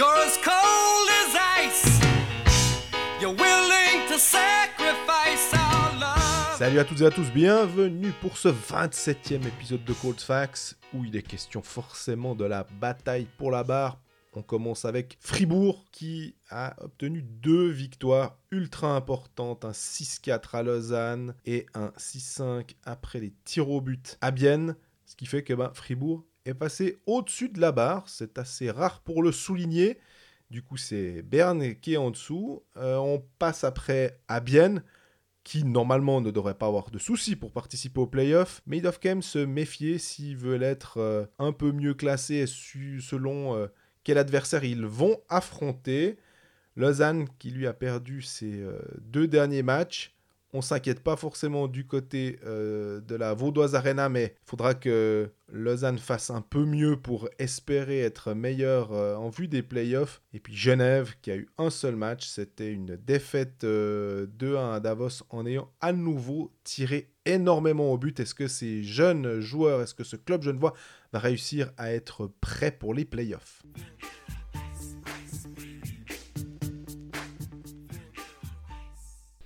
You're as. Salut à toutes et à tous, bienvenue pour ce 27e épisode de Cold Facts où il est question forcément de la bataille pour la barre. On commence avec Fribourg qui a obtenu deux victoires ultra importantes, un 6-4 à Lausanne et un 6-5 après les tirs au but à Bienne, ce qui fait que ben, Fribourg est passé au-dessus de la barre, c'est assez rare pour le souligner. Du coup, c'est Berne qui est en dessous. Euh, on passe après à Bienne, qui normalement ne devrait pas avoir de soucis pour participer aux playoffs, mais ils doivent quand même se méfier s'ils veulent être euh, un peu mieux classés selon euh, quel adversaire ils vont affronter. Lausanne qui lui a perdu ses deux derniers matchs. On s'inquiète pas forcément du côté euh, de la Vaudoise Arena, mais il faudra que Lausanne fasse un peu mieux pour espérer être meilleur euh, en vue des playoffs. Et puis Genève qui a eu un seul match, c'était une défaite euh, 2-1 à Davos en ayant à nouveau tiré énormément au but. Est-ce que ces jeunes joueurs, est-ce que ce club genevois va réussir à être prêt pour les playoffs?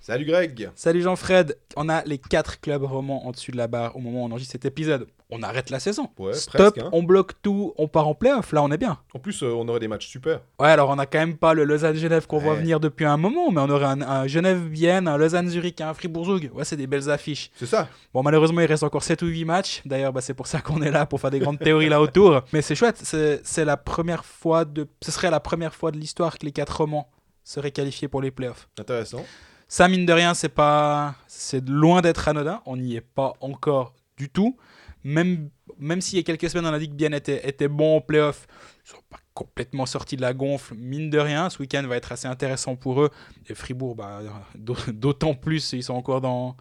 Salut Greg Salut Jean-Fred, on a les 4 clubs romans en dessus de la barre au moment où on enregistre cet épisode. On arrête la saison. Ouais, Stop, presque, hein. on bloque tout, on part en playoff, là on est bien. En plus, euh, on aurait des matchs super. Ouais, alors on a quand même pas le Lausanne-Genève qu'on voit venir depuis un moment, mais on aurait un, un Genève-Vienne, un Lausanne-Zurich, un Fribourg-Zug. Ouais, c'est des belles affiches. C'est ça. Bon, malheureusement, il reste encore 7 ou 8 matchs. D'ailleurs, bah, c'est pour ça qu'on est là, pour faire des grandes théories là autour. Mais c'est chouette, c'est la première fois de... Ce serait la première fois de l'histoire que les 4 romans seraient qualifiés pour les playoffs. Intéressant. Ça, mine de rien, c'est pas, c'est loin d'être anodin. On n'y est pas encore du tout. Même, même s'il y a quelques semaines, on a dit que Bien était, était bon en playoff, ils sont pas complètement sortis de la gonfle. Mine de rien, ce week-end va être assez intéressant pour eux. Et Fribourg, bah, d'au- d'autant plus, ils sont encore dans,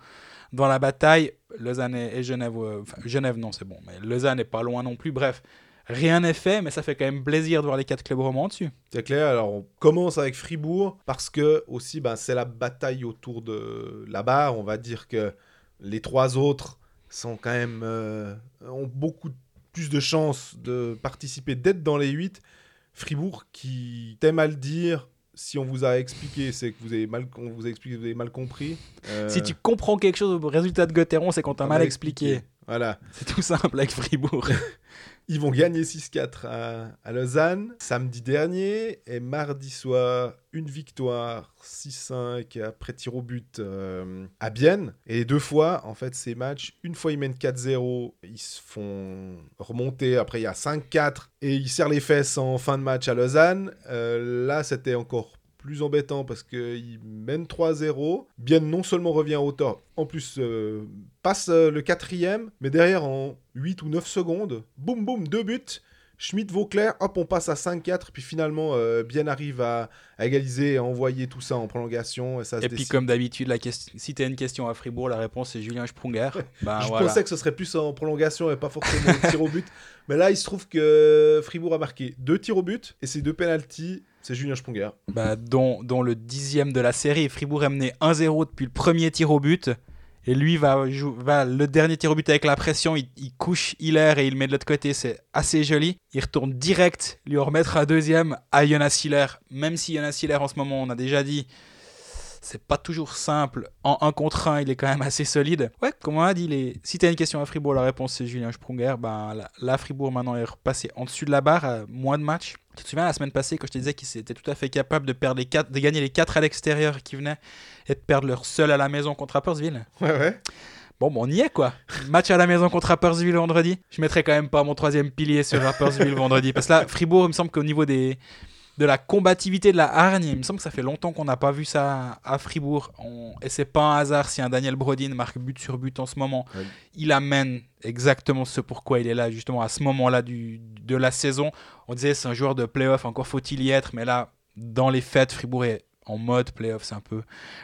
dans la bataille. Lausanne et, et Genève, euh, enfin, Genève, non, c'est bon. Mais Lausanne n'est pas loin non plus. Bref, rien n'est fait, mais ça fait quand même plaisir de voir les quatre clubs romans dessus. C'est clair. Alors, on commence avec Fribourg parce que aussi, ben, c'est la bataille autour de la barre. On va dire que les trois autres sont quand même euh, ont beaucoup plus de chances de participer, d'être dans les huit. Fribourg, qui t'aime à le dire, si on vous a expliqué, c'est que vous avez mal, on vous a expliqué, vous avez mal compris. Euh, Si tu comprends quelque chose au résultat de Gauthieron, c'est qu'on t'a mal a expliqué. Voilà. C'est tout simple avec Fribourg. Ils vont gagner 6-4 à, Lausanne samedi dernier et mardi soir une victoire 6-5 après tir au but euh, à Bienne. Et deux fois, en fait, ces matchs, une fois ils mènent 4-0, ils se font remonter. Après, il y a 5-4 et ils serrent les fesses en fin de match à Lausanne. Euh, là, c'était encore plus embêtant parce qu'ils mènent 3-0. Bienne non seulement revient à hauteur, en plus euh, passe euh, le quatrième, mais derrière en 8 ou 9 secondes, boum boum, deux buts. Schmidt, Vauclair, hop, on passe à 5-4, puis finalement, euh, Bien arrive à, à égaliser et à envoyer tout ça en prolongation. Et, ça se Et puis, décide. comme d'habitude, la si tu as une question à Fribourg, la réponse c'est Julien Sprunger. Ben, Je voilà. pensais que ce serait plus en prolongation et pas forcément au tir au but. Mais là, il se trouve que Fribourg a marqué deux tirs au but et ces deux penalties, c'est Julien Sprunger. Bah, dont, le dixième de la série. Fribourg est mené 1-0 depuis le premier tir au but. Et lui va, va le dernier tir au but avec la pression. Il, couche Hiller et il met de l'autre côté. C'est assez joli. Il retourne direct lui remettre un deuxième à Jonas Hiller. Même si Jonas Hiller en ce moment, on a déjà dit, c'est pas toujours simple. En 1 contre 1, il est quand même assez solide. Ouais, comme on a dit, les... si tu as une question à Fribourg, la réponse c'est Julien Sprunger. Ben, là, là, Fribourg maintenant est repassé en dessus de la barre, à moins de matchs. Tu te souviens la semaine passée quand je te disais qu'ils étaient tout à fait capables de, perdre les quatre, de gagner les 4 à l'extérieur qui venaient et de perdre leur seul à la maison contre Rappersville Ouais, ouais. Bon, bon, on y est quoi. Match à la maison contre Rappersville vendredi. Je mettrai quand même pas mon troisième pilier sur Rappersville vendredi. Parce que là, Fribourg, il me semble qu'au niveau des, de la combativité de la hargne, il me semble que ça fait longtemps qu'on n'a pas vu ça à Fribourg. On... Et c'est pas un hasard si un Daniel Brodin marque but sur but en ce moment. Il amène exactement ce pourquoi il est là, justement, à ce moment-là du, de la saison. On disait c'est un joueur de playoff, encore faut-il y être. Mais là, dans les fêtes, Fribourg est en mode playoff. C'est un peu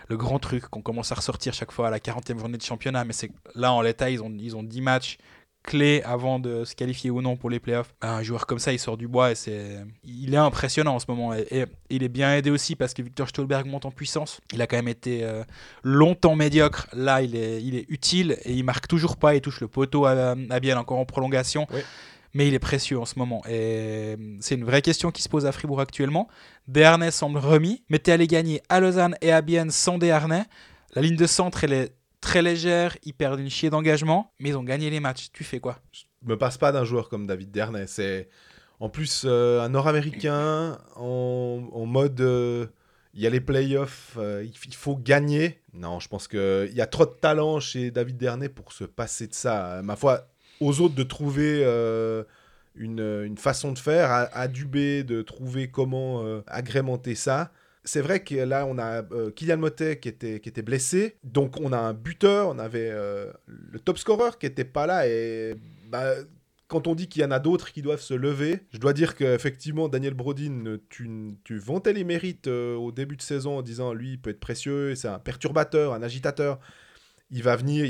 le grand truc qu'on commence à ressortir chaque fois à la 40e journée de championnat. Mais c'est là, en l'état, ils ont, ils ont 10 matchs clés avant de se qualifier ou non pour les playoffs. Ben, un joueur comme ça, il sort du bois et c'est, il est impressionnant en ce moment. Et, et il est bien aidé aussi parce que Victor Stolberg monte en puissance. Il a quand même été euh, longtemps médiocre. Là, il est, il est utile et il marque toujours pas. Il touche le poteau à, à Biel encore en prolongation. Oui. mais il est précieux en ce moment. Et c'est une vraie question qui se pose à Fribourg actuellement. Desharnais semble remis, mais t'es allé gagner à Lausanne et à Bienne sans Desharnais. La ligne de centre, elle est très légère, ils perdent une chier d'engagement, mais ils ont gagné les matchs. Tu fais quoi? Je me passe pas d'un joueur comme David Dernay. C'est en plus euh, un Nord-Américain en, mode. euh, il y a les playoffs, euh, il, faut gagner. Non, je pense qu'il y a trop de talent chez David Dernay pour se passer de ça. Euh, Ma foi, aux autres de trouver une, une façon de faire, à, à Dubé de trouver comment agrémenter ça. C'est vrai que là, on a euh, Kylian Motet qui était, qui était blessé. Donc, on a un buteur, on avait euh, le top scorer qui était pas là. Et bah, quand on dit qu'il y en a d'autres qui doivent se lever, je dois dire qu'effectivement, Daniel Brodin, tu, tu vantais les mérites euh, au début de saison en disant lui, il peut être précieux, c'est un perturbateur, un agitateur. Il va venir,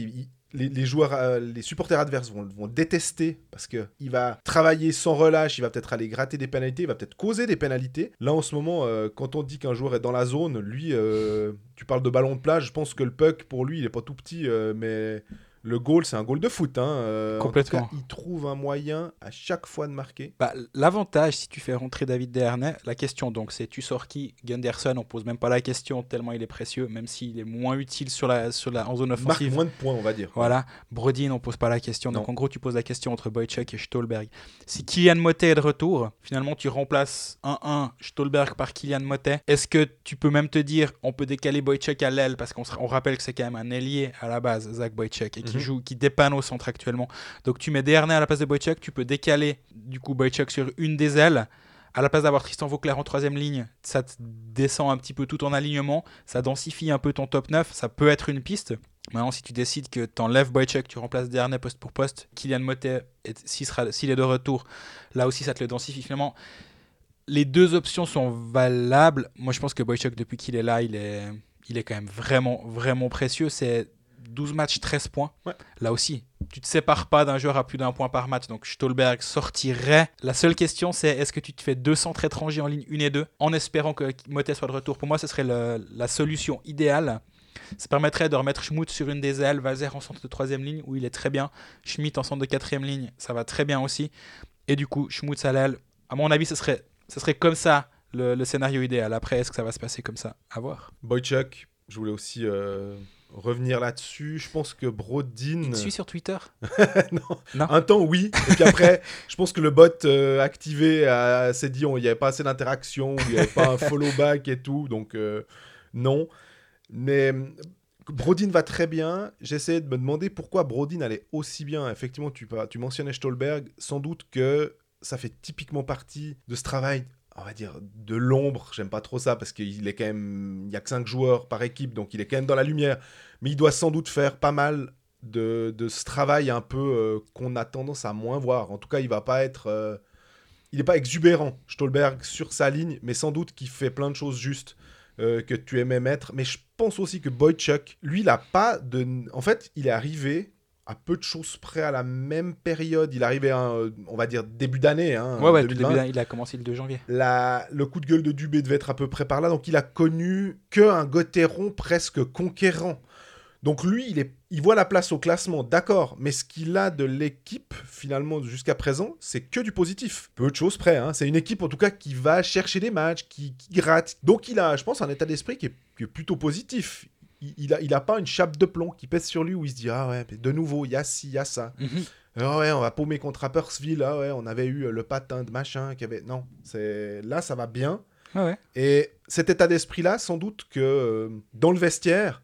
les, joueurs, euh, les supporters adverses vont, vont détester parce que il va travailler sans relâche, il va peut-être aller gratter des pénalités, il va peut-être causer des pénalités. Là, en ce moment, euh, quand on dit qu'un joueur est dans la zone, lui, euh, tu parles de ballon de plage, je pense que le puck, pour lui, il est pas tout petit, mais le goal, c'est un goal de foot. Hein. Euh, en tout Complètement. cas, il trouve un moyen à chaque fois de marquer. Bah, L'avantage, si tu fais rentrer David Desharnais, la question donc c'est tu sors qui? Gunderson, on pose même pas la question tellement il est précieux, même s'il est moins utile sur la, sur la, en zone Marque offensive. moins de points, on va dire. Voilà, Brodin, on pose pas la question. Donc en gros, tu poses la question entre Boychuk et Stolberg. Si Kylian Motet est de retour, finalement tu remplaces 1-1 Stolberg par Kylian Motet. Est-ce que tu peux même te dire on peut décaler Boychuk à l'aile parce qu'on on rappelle que c'est quand même un ailier à la base, Zach Boychuk, et qui Mhm. joue, qui dépanne au centre actuellement. Donc tu mets Desharnais à la place de Boychuk, tu peux décaler du coup Boychuk sur une des ailes. À la place d'avoir Tristan Vauclair en troisième ligne, ça te descend un petit peu tout en alignement, ça densifie un peu ton top 9, ça peut être une piste. Maintenant, si tu décides que tu enlèves Boychuk, tu remplaces Dernay poste pour poste, Kylian Motet, s'il est de retour, là aussi ça te le densifie. Finalement, les deux options sont valables. Moi, je pense que Boychuk, depuis qu'il est là, il est, il est quand même vraiment, vraiment précieux. C'est 12 matchs, 13 points. Ouais. Là aussi, tu te sépares pas d'un joueur à plus d'un point par match. Donc, Stolberg sortirait. La seule question, c'est est-ce que tu te fais deux centres étrangers en ligne 1 et 2 en espérant que Motet soit de retour? Pour moi, ce serait le- la solution idéale. Ça permettrait de remettre Schmutz sur une des ailes, Valzer en centre de troisième ligne, où il est très bien. Schmidt en centre de quatrième ligne, ça va très bien aussi. Et du coup, Schmutz à l'aile. À mon avis, ce serait, ce serait comme ça le, le scénario idéal. Après, est-ce que ça va se passer comme ça? À voir. Boychuk, je voulais aussi euh, revenir là-dessus. Je pense que Brodin. Tu te suis sur Twitter non. Non. Un temps, oui. Et puis après, je pense que le bot euh, activé s'est dit il n'y avait pas assez d'interaction, il n'y avait pas un follow back et tout. Donc, euh, non. Mais euh, Brodin va très bien. J'essayais de me demander pourquoi Brodin allait aussi bien. Effectivement, tu, tu mentionnais Stolberg. Sans doute que ça fait typiquement partie de ce travail. On va dire de l'ombre, j'aime pas trop ça parce qu'il est quand même, il y a que 5 joueurs par équipe, donc il est quand même dans la lumière. Mais il doit sans doute faire pas mal de, de ce travail un peu euh, qu'on a tendance à moins voir. En tout cas, il va pas être. euh, il n'est pas exubérant, Stolberg, sur sa ligne, mais sans doute qu'il fait plein de choses justes euh, que tu aimais mettre. Mais je pense aussi que Boychuk, lui, il a pas de. En fait, il est arrivé à peu de choses près à la même période. Il à, euh, on va dire, début d'année. Hein, Ouais, ouais, tout 2020. début, d'année, il a commencé le 2 janvier. La- le coup de gueule de Dubé devait être à peu près par là, donc il a connu qu'un Gauthieron presque conquérant. Donc lui, il, est, il voit la place au classement, d'accord, mais ce qu'il a de l'équipe, finalement, jusqu'à présent, c'est que du positif. Peu de choses près, hein. c'est une équipe en tout cas qui va chercher des matchs, qui, qui gratte. Donc il a, je pense, un état d'esprit qui est, qui est plutôt positif. Il, il, a, il a pas une chape de plomb qui pèse sur lui où il se dit, ah ouais, mais de nouveau, il y a ci, il y a ça. Mhm. Ah ouais, on va paumer contre Rapperswil. Ah ouais, on avait eu euh, le patin de machin qui avait. Non, là, ça va bien. Ouais. Et cet état d'esprit-là, sans doute que euh, dans le vestiaire,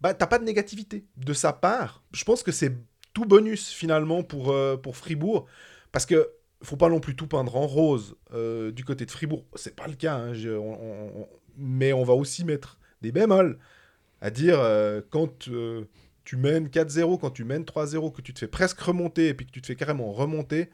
bah t'as pas de négativité de sa part. Je pense que c'est tout bonus finalement pour euh, pour Fribourg, parce que faut pas non plus tout peindre en rose euh, du côté de Fribourg. C'est pas le cas, hein, je- on- on- on- mais on va aussi mettre des bémols à dire euh, quand euh, tu mènes 4-0, quand tu mènes 3-0, que tu te fais presque remonter et puis que tu te fais carrément remonter,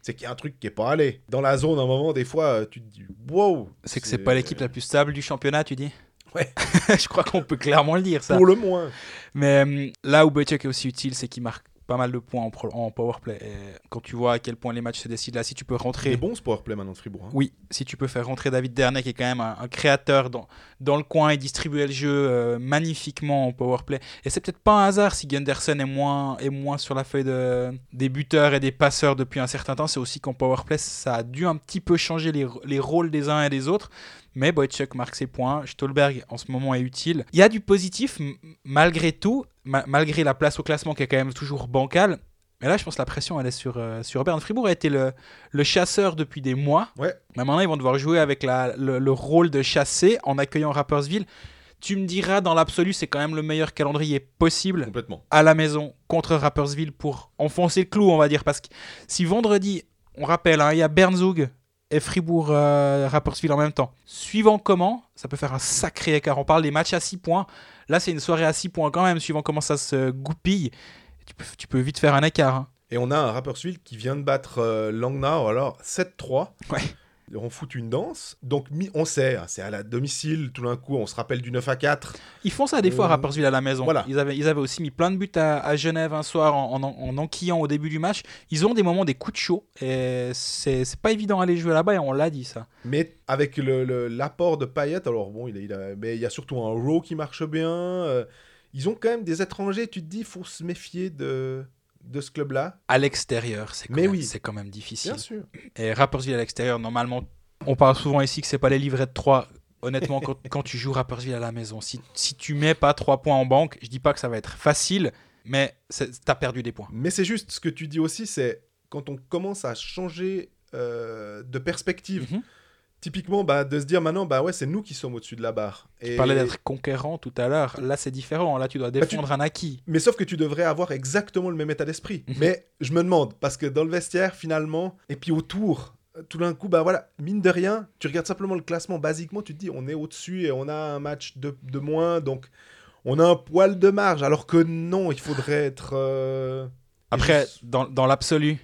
c'est qu'il y a un truc qui est pas allé. Dans la zone, à un moment, des fois, euh, tu te dis wow. C'est que c'est pas l'équipe la plus stable du championnat, tu dis Ouais. Je crois qu'on peut clairement le dire, ça. Pour le moins. Mais là où Boychuk est aussi utile, c'est qu'il marque pas mal de points en, en power play. Et quand tu vois à quel point les matchs se décident là, si tu peux rentrer. est bon ce powerplay maintenant de Fribourg. hein. Oui, si tu peux faire rentrer David Dernay, qui est quand même un, un créateur dans, dans le coin et distribuer le jeu euh, magnifiquement en powerplay. Et c'est peut-être pas un hasard si Gunderson est moins, est moins sur la feuille de, des buteurs et des passeurs depuis un certain temps. C'est aussi qu'en powerplay, ça a dû un petit peu changer les, les rôles des uns et des autres. Mais Boychuk marque ses points. Stolberg, en ce moment, est utile. Il y a du positif, malgré tout, ma- malgré la place au classement qui est quand même toujours bancale. Mais là, je pense que la pression, elle est sur, euh, sur Berne. Fribourg a été le, le chasseur depuis des mois. Ouais. Mais maintenant, ils vont devoir jouer avec la- le, le rôle de chasser en accueillant Rappersville. Tu me diras, dans l'absolu, c'est quand même le meilleur calendrier possible Complètement. à la maison contre Rappersville pour enfoncer le clou, on va dire. Parce que si vendredi, on rappelle, hein, il y a Bernzug et Fribourg-Rappersville en même temps. Suivant comment, ça peut faire un sacré écart. On parle des matchs à 6 points. Là, c'est une soirée à 6 points quand même, suivant comment ça se goupille. Tu peux, tu peux vite faire un écart. hein. Et on a un Rapperswil qui vient de battre euh, Langnau, alors 7-3. Ouais. On fout une danse. Donc on sait, hein, c'est à la domicile, tout d'un coup on se rappelle du 9 à 4. Ils font ça des fois à Euh, Rapperswil à la maison. voilà. Ils, avaient, ils avaient aussi mis plein de buts à, à Genève un soir en, en, en enquillant au début du match. Ils ont des moments, des coups de chaud. Et c'est pas évident d'aller jouer là-bas et on l'a dit ça. Mais avec l'apport de Payet, alors bon, il, a- il a- mais il y a surtout un row qui marche bien. euh, ils ont quand même des étrangers, tu te dis, il faut se méfier de, de ce club-là. À l'extérieur, c'est quand, Mais même- oui. c'est quand même difficile. Bien sûr. Et Rappersville à l'extérieur, normalement, on parle souvent ici que c'est pas les livrets de 3. Honnêtement, quand, quand tu joues Rappersville à la maison, si, si tu mets pas 3 points en banque, je dis pas que ça va être facile, mais t'as perdu des points. Mais c'est juste ce que tu dis aussi, c'est quand on commence à changer euh, de perspective. Mhm. Typiquement, bah, de se dire maintenant, bah ouais, c'est nous qui sommes au-dessus de la barre. Tu parlais d'être conquérant tout à l'heure. Là, c'est différent. Là, tu dois Bah, tu- défendre un acquis. Mais sauf que tu devrais avoir exactement le même état d'esprit. Mhm. Mais je me demande, parce que dans le vestiaire, finalement, et puis autour, euh, tout d'un coup, bah voilà, mine de rien, tu regardes simplement le classement, basiquement, tu te dis, on est au-dessus et on a un match de, de moins, donc on a un poil de marge, alors que non, il faudrait être... euh, Après, dans l'absolu,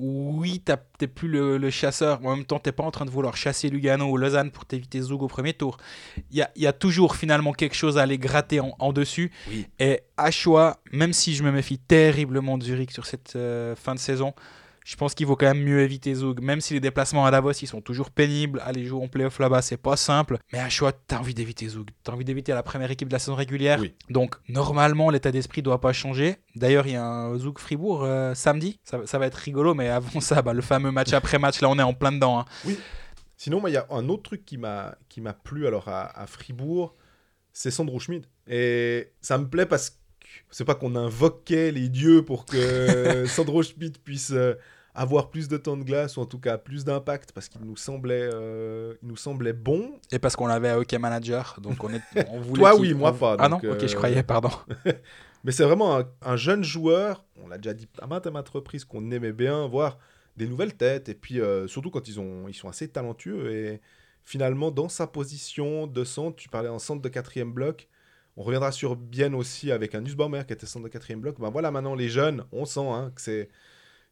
oui, t'es plus le, le chasseur. En même temps, t'es pas en train de vouloir chasser Lugano ou Lausanne pour t'éviter Zug au premier tour. Il y a, il y a toujours finalement quelque chose à aller gratter en, en dessus. Oui. Et à choix, même si je me méfie terriblement de Zurich sur cette euh, fin de saison, je pense qu'il vaut quand même mieux éviter Zug. Même si les déplacements à Davos, ils sont toujours pénibles. Aller jouer en playoff là-bas, c'est pas simple. Mais à choix, t'as envie d'éviter Zug. T'as envie d'éviter la première équipe de la saison régulière. Oui. Donc, normalement, l'état d'esprit doit pas changer. D'ailleurs, il y a un Zug Fribourg euh, samedi. Ça, ça va être rigolo, mais avant ça, bah, le fameux match après match, là, on est en plein dedans. hein. Sinon, moi, il y a un autre truc qui m'a qui m'a plu alors à, à Fribourg, c'est Sandro Schmid. Et ça me plaît parce que c'est pas qu'on invoquait les dieux pour que Sandro Schmid puisse euh, avoir plus de temps de glace ou en tout cas plus d'impact parce qu'il nous semblait euh, il nous semblait bon. Et parce qu'on l'avait à OK Manager. Donc, on, est, on voulait. Toi, oui, moi on- pas, Ah non Ok, je euh, croyais, pardon. Mais c'est vraiment un, un jeune joueur. On l'a déjà dit à maintes et maintes reprises qu'on aimait bien voir des nouvelles têtes et puis euh, surtout quand ils ont ils sont assez talentueux et finalement dans sa position de centre, tu parlais en centre de quatrième bloc. On reviendra sur Bien aussi avec un Nussbaumer qui était centre de quatrième bloc. Ben voilà, maintenant les jeunes, on sent hein, que c'est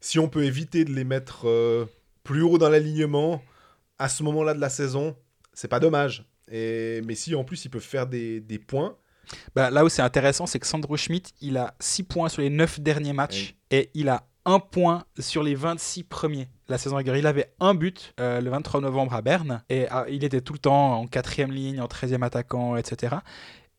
si on peut éviter de les mettre euh, plus haut dans l'alignement à ce moment-là de la saison, c'est pas dommage. Et mais si en plus ils peuvent faire des, des points, Bah, là où c'est intéressant, c'est que Sandro Schmidt, il a 6 points sur les 9 derniers matchs et il a 1 point sur les 26 premiers. La saison régulière, il avait un but euh, le 23 novembre à Berne et ah, il était tout le temps en quatrième ligne, en 13e attaquant, etc.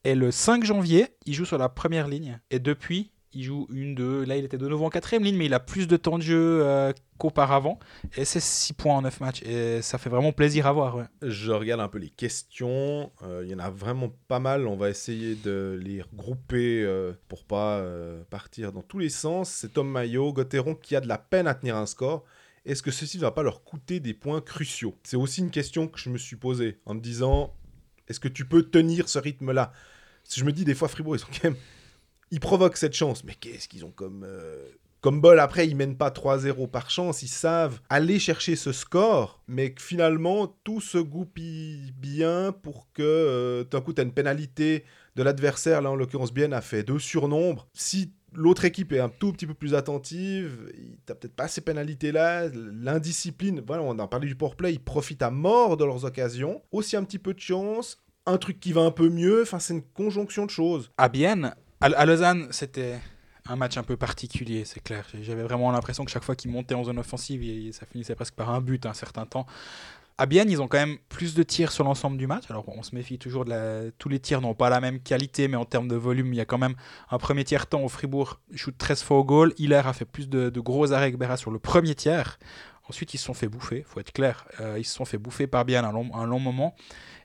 Et le 5 janvier, il joue sur la première ligne et depuis, il joue une, deux. Là, il était de nouveau en quatrième ligne, mais il a plus de temps de jeu euh, qu'auparavant. Et c'est 6 points en 9 matchs et ça fait vraiment plaisir à voir. Je regarde un peu les questions. Euh, Il y en a vraiment pas mal. On va essayer de les regrouper euh, pour pas partir dans tous les sens. C'est Tom Maillot, Gauthieron qui a de la peine à tenir un score. Est-ce que ceci ne va pas leur coûter des points cruciaux? C'est aussi une question que je me suis posée en me disant est-ce que tu peux tenir ce rythme-là? Je me dis des fois Fribourg, ils quand même. Ils provoquent cette chance, mais qu'est-ce qu'ils ont comme. euh, Comme bol, après, ils mènent pas 3-0 par chance, ils savent aller chercher ce score, mais que finalement, tout se goupille bien pour que euh, d'un coup, tu as une pénalité de l'adversaire. Là, en l'occurrence, Bien a fait deux surnombres. Si l'autre équipe est un tout petit peu plus attentive, t'as peut-être pas ces pénalités-là, l'indiscipline. Voilà, on a parlé du powerplay, ils profitent à mort de leurs occasions. Aussi un petit peu de chance, un truc qui va un peu mieux. Enfin, c'est une conjonction de choses. à Bienne, à, Lausanne, c'était un match un peu particulier, c'est clair. J'avais vraiment l'impression que chaque fois qu'ils montaient en zone offensive, ça finissait presque par un but un certain temps. À Bienne, ils ont quand même plus de tirs sur l'ensemble du match. Alors, on se méfie toujours de la... Tous les tirs n'ont pas la même qualité, mais en termes de volume, il y a quand même un premier tiers-temps au Fribourg, shoot 13 fois au goal. Hiller a fait plus de, gros arrêts que Berra sur le premier tiers. Ensuite, ils se sont fait bouffer, faut être clair. Euh, ils se sont fait bouffer par Bienne un long moment.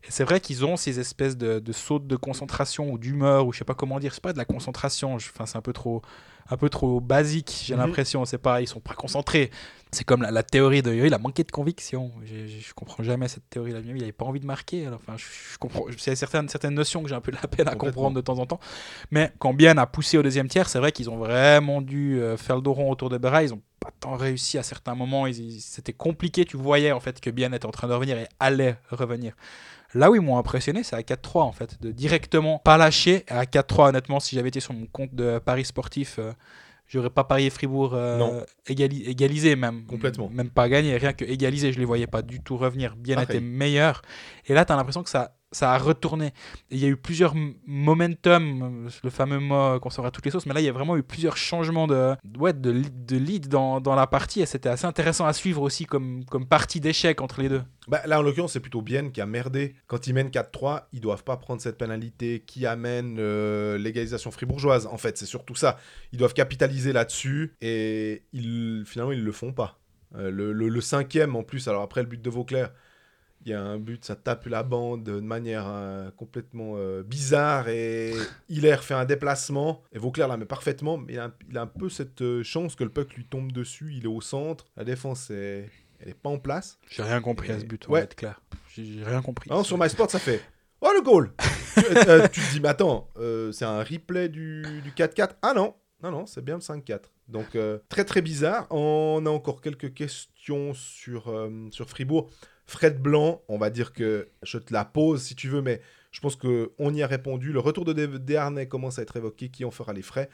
Et c'est vrai qu'ils ont ces espèces de, de sautes de concentration ou d'humeur, ou je sais pas comment dire. C'est pas de la concentration, je- enfin, c'est un peu trop un peu trop basique, j'ai Mhm. l'impression. C'est pas, ils sont pas concentrés. C'est comme la, la théorie de il a manqué de conviction. J'ai- Je comprends jamais cette théorie-là. Il avait pas envie de marquer. Alors, enfin, je, je comprends. C'est certaines, certaines notions que j'ai un peu de la peine à comprendre de temps en temps. Mais quand Bien a poussé au deuxième tiers, c'est vrai qu'ils ont vraiment dû euh, faire le dos rond autour de Berra. Ils ont pas tant réussi à certains moments. C'était compliqué. Tu voyais en fait que Bien était en train de revenir et allait revenir. Là où ils m'ont impressionné, c'est à 4-3 en fait, de directement pas lâcher. À 4-3, honnêtement, si j'avais été sur mon compte de Paris sportif, euh, j'aurais pas parié Fribourg euh, égali- égalisé même. Complètement. Même pas gagné, rien que égalisé, je les voyais pas du tout revenir. Bien était meilleur. Et là, tu as l'impression que ça, ça a retourné. Et il y a eu plusieurs momentum, le fameux mot qu'on saura à toutes les sauces, mais là, il y a vraiment eu plusieurs changements de, ouais, de, lead dans, la partie. Et c'était assez intéressant à suivre aussi comme, partie d'échec entre les deux. Bah, là, en l'occurrence, c'est plutôt Bienne qui a merdé. Quand ils mènent 4-3, ils doivent pas prendre cette pénalité qui amène euh, l'égalisation fribourgeoise. En fait, c'est surtout ça. Ils doivent capitaliser là-dessus et finalement, ils le font pas. Euh, le- le cinquième, en plus, alors après le but de Vauclair, il y a un but, ça tape la bande de manière euh, complètement euh, bizarre et Hiller fait un déplacement et Vauclair la met parfaitement, mais il a, un- il a un peu cette euh, chance que le puck lui tombe dessus, il est au centre, la défense est, elle est pas en place. J'ai rien compris à ce but, on Ouais. va être clair. J'ai rien compris. Non, sur MySport, ça fait Oh le goal Tu te dis, mais attends, c'est un replay du, du 4-4 Ah non, non, non, c'est bien le 5-4. Donc, très très bizarre. On a encore quelques questions sur, sur Fribourg. Fred Blanc, on va dire que je te la pose si tu veux, mais je pense qu'on y a répondu. Le retour de Desharnais commence à être évoqué. Qui en fera les frais?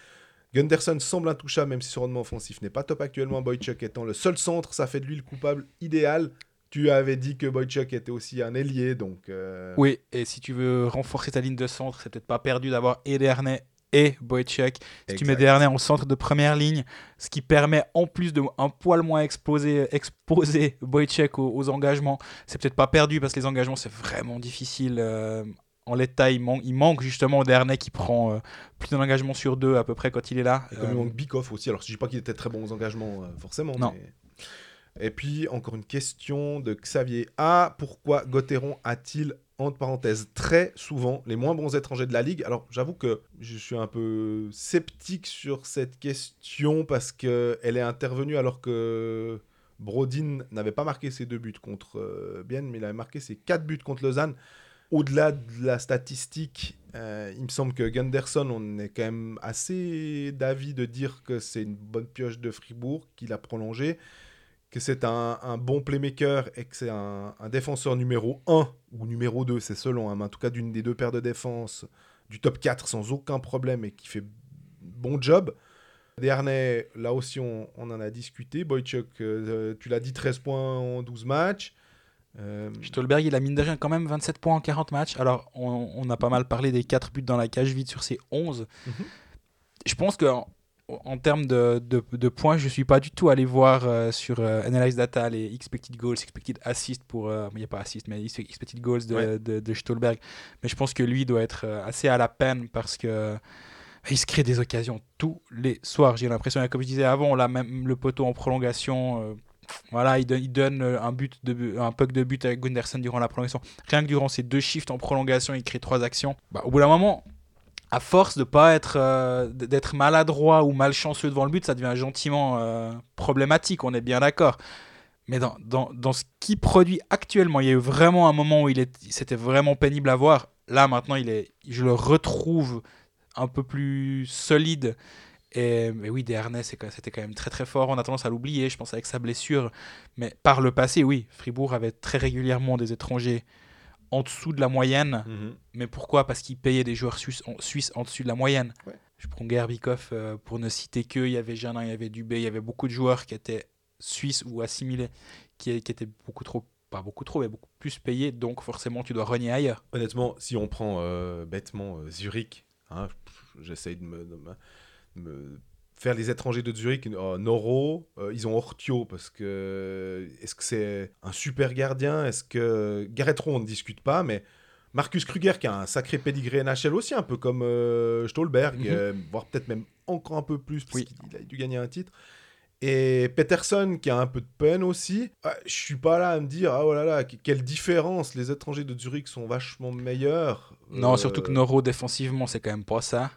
Gunderson semble intouchable, même si son rendement offensif n'est pas top actuellement. Boychuk étant le seul centre, ça fait de lui le coupable idéal. Tu avais dit que Boychuk était aussi un ailier, donc. euh, Oui, et si tu veux renforcer ta ligne de centre, c'est peut-être pas perdu d'avoir et Dernay et. Si tu mets exact. Dernay en centre de première ligne, ce qui permet en plus de un poil moins exposer, exposer aux, aux engagements, c'est peut-être pas perdu parce que les engagements c'est vraiment difficile. euh, en l'état, il, manque- il manque justement Dernay qui prend euh, plus d'un engagement sur deux à peu près quand il est là. Et comme Euh, il manque Bikoff aussi, alors je dis pas qu'il était très bon aux engagements, euh, forcément. Non. mais- Et puis, encore une question de Xavier A. Pourquoi Gauthieron a-t-il, entre parenthèses, très souvent les moins bons étrangers de la Ligue Alors, j'avoue que je suis un peu sceptique sur cette question parce qu'elle est intervenue alors que Brodin n'avait pas marqué ses deux buts contre euh, Bienne, mais il avait marqué ses quatre buts contre Lausanne. Au-delà de la statistique, euh, il me semble que Gunderson, on est quand même assez d'avis de dire que c'est une bonne pioche de Fribourg, qu'il a prolongé, que c'est un, un bon playmaker et que c'est un, un défenseur numéro 1 ou numéro 2, c'est selon, hein, mais en tout cas d'une des deux paires de défense du top 4 sans aucun problème et qui fait bon job. Desharnais, là aussi on, on en a discuté. Boychuk, euh, tu l'as dit, 13 points en 12 matchs. Euh, Stolberg, il a mine de rien quand même 27 points en 40 matchs. Alors, on, on a pas mal parlé des 4 buts dans la cage vide sur ces 11. Mhm. Je pense que en, termes de, de- de points, je suis pas du tout allé voir euh, sur euh, Analyze Data les expected goals, expected assist pour. euh, Il n'y a pas assist, mais expected goals de, Ouais. de, de Stolberg. Mais je pense que lui doit être euh, assez à la peine parce que. Il se crée des occasions tous les soirs. J'ai l'impression, comme je disais avant, là même le poteau en prolongation, voilà, il donne, il donne un but de un puck de but avec Gunderson durant la prolongation. Rien que durant ces deux shifts en prolongation, il crée trois actions. Bah, au bout d'un moment, à force de pas être euh, d'être maladroit ou malchanceux devant le but, ça devient gentiment euh, problématique. On est bien d'accord. Mais dans, dans, dans ce qu'il produit actuellement, il y a eu vraiment un moment où il c'était vraiment pénible à voir. Là, maintenant, il est, je le retrouve un peu plus solide. Et, mais oui, Desharnais, c'était quand même très très fort. On a tendance à l'oublier, je pense, avec sa blessure. Mais par le passé, oui, Fribourg avait très régulièrement des étrangers en dessous de la moyenne. mhm. Mais pourquoi? Parce qu'ils payaient des joueurs suisses en, suisses en dessus de la moyenne. Ouais. Je prends Gerbikov euh, pour ne citer que. Il y avait Janin, il y avait Dubé, il y avait beaucoup de joueurs qui étaient suisses ou assimilés, qui, qui étaient beaucoup trop, pas beaucoup trop, mais beaucoup plus payés. Donc forcément, tu dois renier ailleurs. Honnêtement, si on prend euh, bêtement euh, Zurich, hein, j'essaye de me, de me- me faire les étrangers de Zurich, euh, Noro, euh, ils ont Ortio parce que est-ce que c'est un super gardien? Est-ce que Gareth Rowe, on ne discute pas, mais Marcus Kruger qui a un sacré pédigré NHL aussi, un peu comme euh, Stolberg, Mhm. euh, voire peut-être même encore un peu plus parce Oui. qu'il a dû gagner un titre. Et Peterson qui a un peu de peine aussi. Ah, je suis pas là à me dire ah oh là là que- quelle différence les étrangers de Zurich sont vachement meilleurs. Non, Euh, surtout que Noro défensivement, c'est quand même pas ça.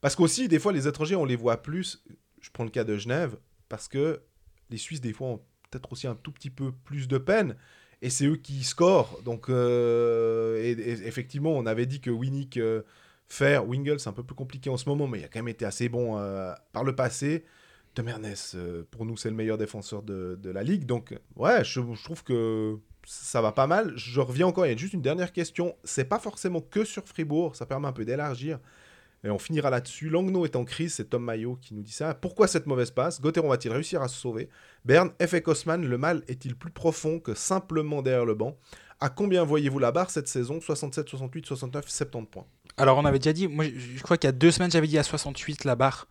Parce qu'aussi, des fois, les étrangers, on les voit plus. Je prends le cas de Genève, parce que les Suisses, des fois, ont peut-être aussi un tout petit peu plus de peine. Et c'est eux qui scorent. Donc, euh, effectivement, on avait dit que Winnick euh, faire Wingle, c'est un peu plus compliqué en ce moment, mais il a quand même été assez bon euh, par le passé. De Mernes, euh, pour nous, c'est le meilleur défenseur de, de la ligue. Donc, ouais, je, je trouve que ça va pas mal. Je reviens encore, il y a juste une dernière question. C'est pas forcément que sur Fribourg, ça permet un peu d'élargir. Et on finira là-dessus. Langnau est en crise, c'est Tom Maillot qui nous dit ça. Pourquoi cette mauvaise passe? Gauthieron va-t-il réussir à se sauver? Berne, F. Kosman, le mal est-il plus profond que simplement derrière le banc? À combien voyez-vous la barre cette saison? 67, 68, 69, 70 points. Alors, on avait déjà dit, moi, je, crois qu'il y a deux semaines, j'avais dit à 68 la barre.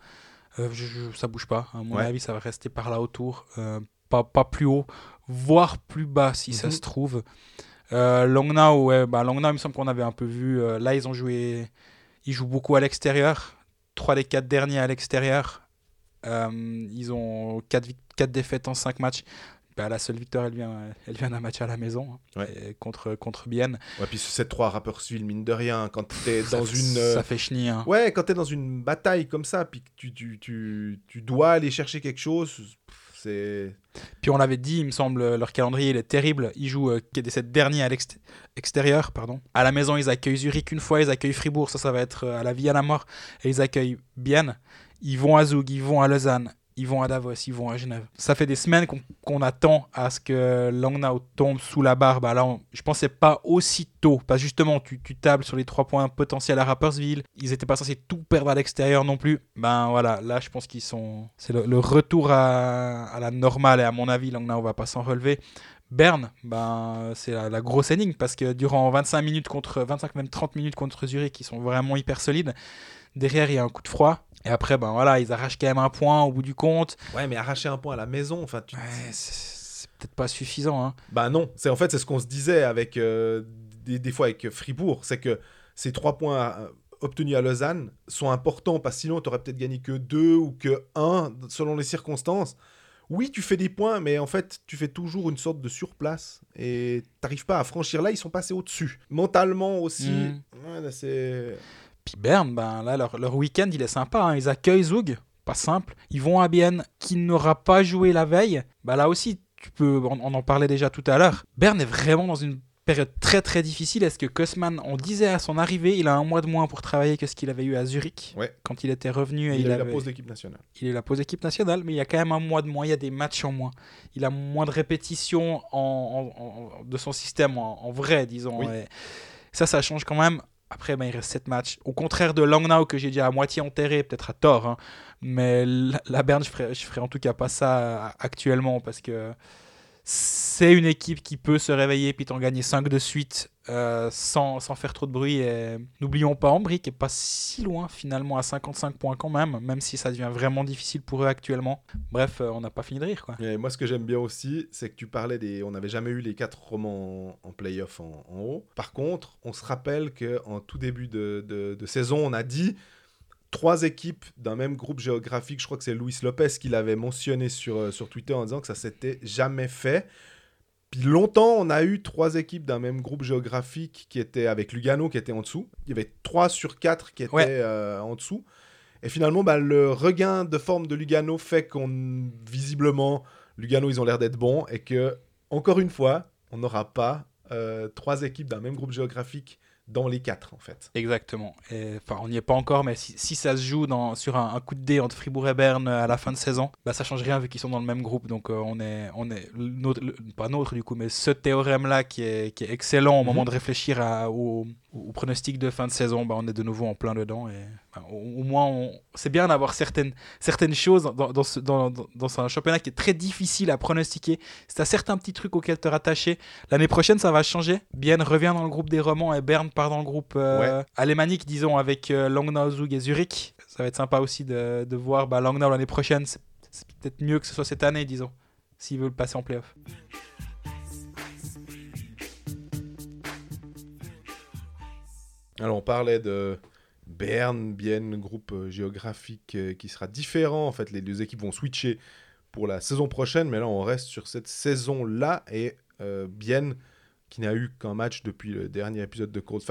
Euh, je, je- ça bouge pas. À mon Ouais. avis, ça va rester par là autour. Euh, pas, pas plus haut, voire plus bas si ça Mhm. se trouve. Euh, Langnau, ouais, bah, Langnau, il me semble qu'on avait un peu vu. euh, là, ils ont joué. Ils jouent beaucoup à l'extérieur. Trois des quatre derniers à l'extérieur. Euh, ils ont quatre, vic- quatre défaites en cinq matchs. Bah, la seule victoire, elle vient, elle vient d'un match à la maison hein, Ouais. contre, contre Bienne. Ouais, puis ce 7-3 Rapperswil, mine de rien, quand t'es dans une. Ça fait chenille. hein. Ouais, quand t'es dans une bataille comme ça, puis que tu, tu, tu, tu dois aller chercher quelque chose, pff, Puis on l'avait dit, il me semble, leur calendrier est terrible. Ils jouent euh, des sept derniers à l'extérieur. pardon. À la maison, ils accueillent Zurich une fois, ils accueillent Fribourg, ça, ça va être euh, à la vie à la mort. Et ils accueillent Bienne. Ils vont à Zug, ils vont à Lausanne, ils vont à Davos, ils vont à Genève. Ça fait des semaines qu'on attend à ce que Langnau tombe sous la barre. Bah là, je pensais pas aussi tôt. Parce que justement, tu, tables sur les trois points potentiels à Rapperswil. Ils étaient pas censés tout perdre à l'extérieur non plus. Ben voilà, là, je pense qu'ils sont. C'est le, retour à, la normale. Et à mon avis, Langnau va pas s'en relever. Berne, ben, c'est la, la grosse énigme parce que durant 25 minutes contre 25 même 30 minutes contre Zurich, ils sont vraiment hyper solides. Derrière, il y a un coup de froid. Et après, ben voilà, ils arrachent quand même un point au bout du compte. Ouais, mais arracher un point à la maison, enfin, tu. Ouais, c'est peut-être pas suffisant. Hein. Bah non, c'est en fait c'est ce qu'on se disait avec euh, des, des fois avec Fribourg, c'est que ces trois points euh, obtenus à Lausanne sont importants parce que sinon tu aurais peut-être gagné que deux ou que un selon les circonstances. Oui, tu fais des points, mais en fait, tu fais toujours une sorte de surplace et t'arrives pas à franchir. Là, ils sont passés au-dessus. Mentalement aussi, Mm. ouais, c'est. Puis Berne, ben là, leur, leur week-end, il est sympa. hein. Ils accueillent Zug, pas simple. Ils vont à Bienne, qui n'aura pas joué la veille. Bah là aussi, tu peux, on, on en parlait déjà tout à l'heure. Berne est vraiment dans une période très très difficile. Est-ce que Kosman, on disait à son arrivée, il a un mois de moins pour travailler que ce qu'il avait eu à Zurich? Ouais. quand il était revenu. Et Il, il, a la pause d'équipe nationale. il est la pause équipe nationale, mais il y a quand même un mois de moins, il y a des matchs en moins. Il a moins de répétitions en, en- en- de son système en, en vrai, disons. Oui. Et ça, ça change quand même. Après, ben, il reste 7 matchs. Au contraire de Langnau, que j'ai déjà à moitié enterré, peut-être à tort. hein. Mais la, Berne, je je ferais en tout cas pas ça euh, actuellement, parce que c'est une équipe qui peut se réveiller puis t'en gagner 5 de suite euh, sans, sans faire trop de bruit. Et n'oublions pas, Ambry qui est pas si loin finalement à 55 points quand même, même si ça devient vraiment difficile pour eux actuellement. Bref, euh, on n'a pas fini de rire quoi. Et moi, ce que j'aime bien aussi, c'est que tu parlais des. On n'avait jamais eu les quatre romans en, playoff en, en haut. Par contre, on se rappelle qu'en tout début de saison, on a dit trois équipes d'un même groupe géographique. Je crois que c'est Luis Lopez qui l'avait mentionné sur, euh, sur Twitter en disant que ça s'était jamais fait. Puis longtemps, on a eu trois équipes d'un même groupe géographique qui étaient avec Lugano qui était en dessous. Il y avait trois sur quatre qui étaient Ouais. euh, en dessous. Et finalement, bah, le regain de forme de Lugano fait qu'on, visiblement, Lugano, ils ont l'air d'être bons et que, encore une fois, on n'aura pas euh, trois équipes d'un même groupe géographique dans les quatre, en fait. Exactement. Enfin, on n'y est pas encore, mais si, ça se joue sur un, coup de dé entre Fribourg et Berne à la fin de saison, bah, ça change rien vu qu'ils sont dans le même groupe. Donc euh, on est, on est notre- pas nôtre du coup, mais ce théorème-là qui est, qui est excellent au moment Mhm. de réfléchir à- au, au, pronostic de fin de saison, bah, on est de nouveau en plein dedans. Et, bah, au, au moins, on- c'est bien d'avoir certaines, certaines choses dans, dans, ce, dans, dans- un championnat qui est très difficile à pronostiquer. C'est à certains petits trucs auxquels te rattacher. L'année prochaine, ça va changer. Bien revient dans le groupe des romans et Berne part dans le groupe euh, alémanique, disons, avec euh, Langnau, Zug et Zurich. Ça va être sympa aussi de, de voir bah, Langnau l'année prochaine. C'est c'est peut-être mieux que ce soit cette année, disons, s'ils veulent passer en playoff. Alors on parlait de Berne, Bienne, groupe euh, géographique euh, qui sera différent. En fait, les deux équipes vont switcher pour la saison prochaine, mais là on reste sur cette saison-là et euh, Bienne qui n'a eu qu'un match depuis le dernier épisode de Cold.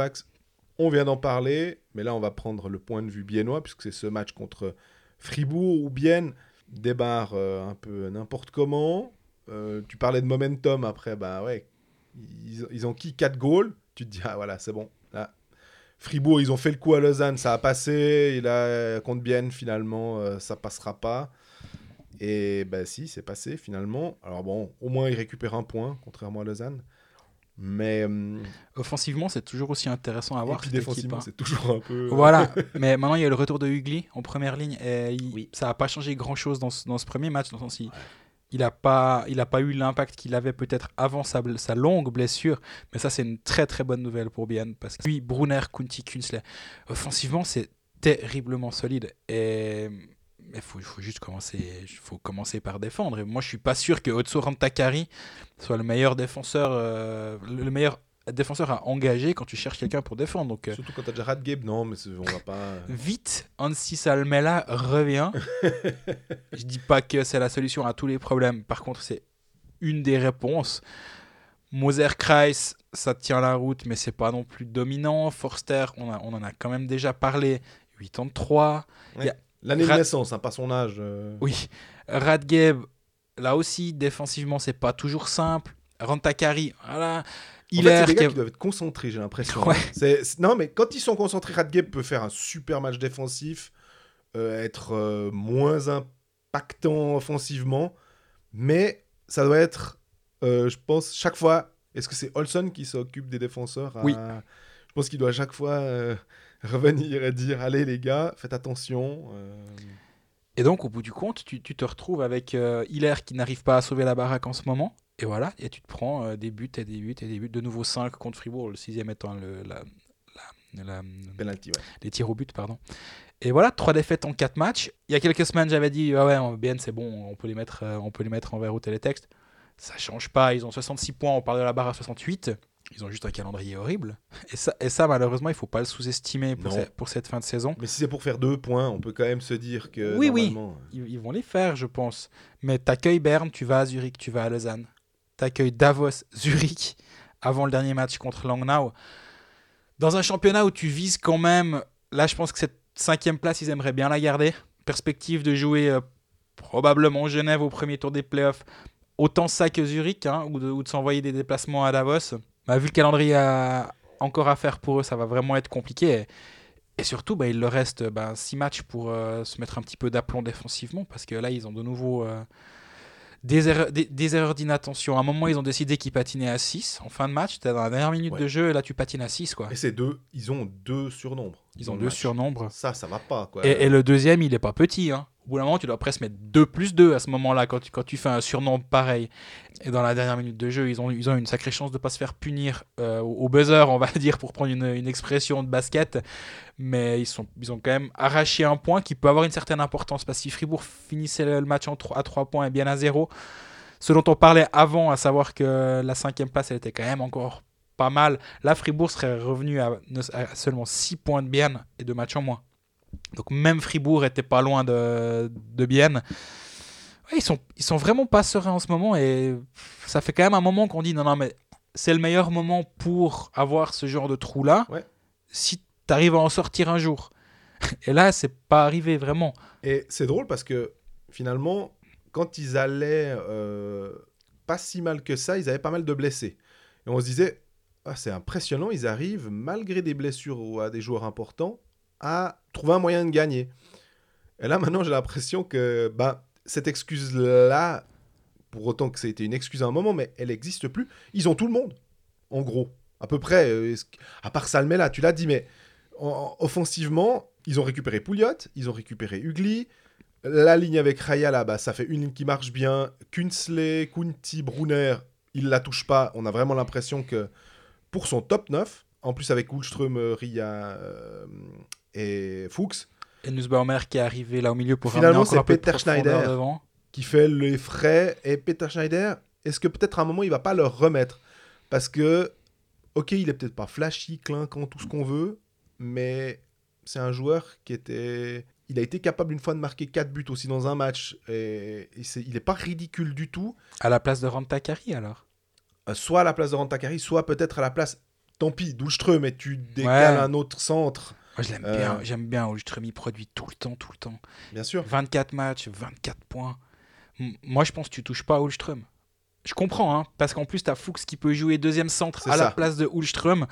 On vient d'en parler, mais là on va prendre le point de vue biennois puisque c'est ce match contre Fribourg où Bienne débarre euh, un peu n'importe comment. Tu parlais de momentum après, bah ouais, ils, ils ont qui? 4 goals? Tu te dis, ah voilà, c'est bon. Fribourg, ils ont fait le coup à Lausanne, ça a passé. Et là, contre Bienne, finalement, euh, ça passera pas. Et bah si, c'est passé finalement. Alors bon, au moins ils récupèrent un point, contrairement à Lausanne. Mais hum, Offensivement, c'est toujours aussi intéressant à et voir. puis cette défensivement, hein. c'est toujours un peu. euh, Voilà, mais maintenant il y a le retour de Hugli en première ligne et il- Oui. ça n'a pas changé grand chose dans ce, dans ce premier match. Dans le sens, il, il n'a pas, il a pas eu l'impact qu'il avait peut-être avant sa, longue blessure, mais ça c'est une très très bonne nouvelle pour Bian parce que lui, Brunner, Kunti, Künzle, offensivement c'est terriblement solide et il faut, faut juste commencer, faut commencer par défendre. Et moi je suis pas sûr que Otso Rantakari soit le meilleur défenseur, euh, le meilleur défenseur à engager quand tu cherches quelqu'un pour défendre. Donc euh, Surtout quand t'as déjà Radgeb, non, mais on va pas. Vite, Ansi Salmela revient. Je dis pas que c'est la solution à tous les problèmes. Par contre, c'est une des réponses. Moser Kreis, ça tient la route, mais c'est pas non plus dominant. Forster, on, a- on en a quand même déjà parlé. 83. L'année de Ra- naissance, hein, pas son âge. euh. Oui. Radgeb, là aussi, défensivement, c'est pas toujours simple. Rantakari, voilà. En fait, des qui gars qui doivent être concentrés, j'ai l'impression. Ouais. hein. C'est- c'est- Non, mais quand ils sont concentrés, Radgeb peut faire un super match défensif, euh, être euh, moins impactant offensivement, mais ça doit être, euh, je pense, chaque fois. Est-ce que c'est Olson qui s'occupe des défenseurs à- Oui. Je pense qu'il doit à chaque fois revenir et dire Allez, les gars, faites attention. Et donc, au bout du compte, tu, tu te retrouves avec Hiller qui n'arrive pas à sauver la baraque en ce moment. Et voilà, et tu te prends euh, des buts et des buts et des buts. De nouveau 5 contre Fribourg, le sixième étant le, la, la- la- Penalty, ouais. les tirs au but. pardon. Et voilà, trois défaites en 4 matchs. Il y a quelques semaines, j'avais dit ah ouais, en BN, c'est bon, on peut les mettre, euh, on peut les mettre envers au télétexte. Ça change pas, ils ont 66 points, on parle de la barre à 68. Ils ont juste un calendrier horrible. Et ça, et ça malheureusement, il faut pas le sous-estimer pour, cette fin de saison. Mais si c'est pour faire deux points, on peut quand même se dire que. Oui, oui. normalement, Ils, ils vont les faire, je pense. Mais t'accueilles Berne, tu vas à Zurich, tu vas à Lausanne. T'accueilles Davos, Zurich, avant le dernier match contre Langnau. Dans un championnat où tu vises quand même, là je pense que cette cinquième place, ils aimeraient bien la garder. Perspective de jouer euh, probablement Genève au premier tour des playoffs. Autant ça que Zurich, hein, ou de, s'envoyer des déplacements à Davos. Bah, vu le calendrier à- encore à faire pour eux, ça va vraiment être compliqué. Et, surtout, bah, il leur reste 6 matchs pour euh, se mettre un petit peu d'aplomb défensivement, parce que là, ils ont de nouveau euh, des erreurs, des, des erreurs d'inattention. À un moment, ils ont décidé qu'ils patinaient à 6 en fin de match. T'es dans la dernière minute Ouais. de jeu, et là, tu patines à 6. Quoi. Et ces deux, ils ont deux surnombres. Ils ont deux match. surnombres. Ça, ça va pas, quoi. Et, et le deuxième, il est pas petit. Hein. Au bout d'un moment, tu dois presque mettre 2 plus 2 à ce moment-là quand tu, quand tu fais un surnom pareil. Et dans la dernière minute de jeu, ils ont, ils ont une sacrée chance de pas se faire punir euh, au buzzer, on va dire, pour prendre une, une expression de basket. Mais ils, sont, ils ont quand même arraché un point qui peut avoir une certaine importance. Parce que si Fribourg finissait le match en à 3 points et bien à 0, ce dont on parlait avant, à savoir que la cinquième place, elle était quand même encore pas mal. Là, Fribourg serait revenu à, ne- seulement 6 points de bien et de match en moins. Donc même Fribourg était pas loin de, de Bienne. Ouais, ils, sont, ils sont vraiment pas sereins en ce moment et ça fait quand même un moment qu'on dit non, non, mais c'est le meilleur moment pour avoir ce genre de trou-là Ouais. si tu arrives à en sortir un jour. Et là, c'est pas arrivé vraiment. Et c'est drôle parce que finalement, quand ils allaient euh, pas si mal que ça, ils avaient pas mal de blessés. Et on se disait, ah, c'est impressionnant, ils arrivent, malgré des blessures ou à des joueurs importants, à trouver un moyen de gagner. Et là, maintenant, j'ai l'impression que bah, cette excuse-là, pour autant que ça a été une excuse à un moment, mais elle n'existe plus. Ils ont tout le monde, en gros. À peu près. euh, À part Salmela, tu l'as dit, mais en- offensivement, ils ont récupéré Pouliot, ils ont récupéré Ugly. La ligne avec Raya, là, bah, ça fait une ligne qui marche bien. Kunsley, Kunti, Brunner, il la touche pas. On a vraiment l'impression que pour son top 9, en plus avec Ulström, euh, Ria euh, et Fuchs, Et Nussbaumer qui est arrivé là au milieu pour Finalement, c'est Peter Schneider. devant. qui fait les frais. Et Peter Schneider, est-ce que peut-être à un moment, il va pas le remettre? Parce que, ok, il est peut-être pas flashy, clinquant, tout ce qu'on veut, mais c'est un joueur qui était... Il a été capable une fois de marquer 4 buts aussi dans un match. Et, et c'est- il n'est pas ridicule du tout. À la place de Rantakari alors? Euh, soit à la place de Rantakari, soit peut-être à la place... Tant pis, d'Ulström, mais tu décales Ouais. un autre centre. Moi je l'aime Euh. bien, j'aime bien Ulström, il produit tout le temps, tout le temps. Bien sûr. 24 matchs, 24 points. M- Moi je pense que tu touches pas à Ulström. Je comprends, hein, parce qu'en plus, tu as Fuchs qui peut jouer deuxième centre à la place de Ulström.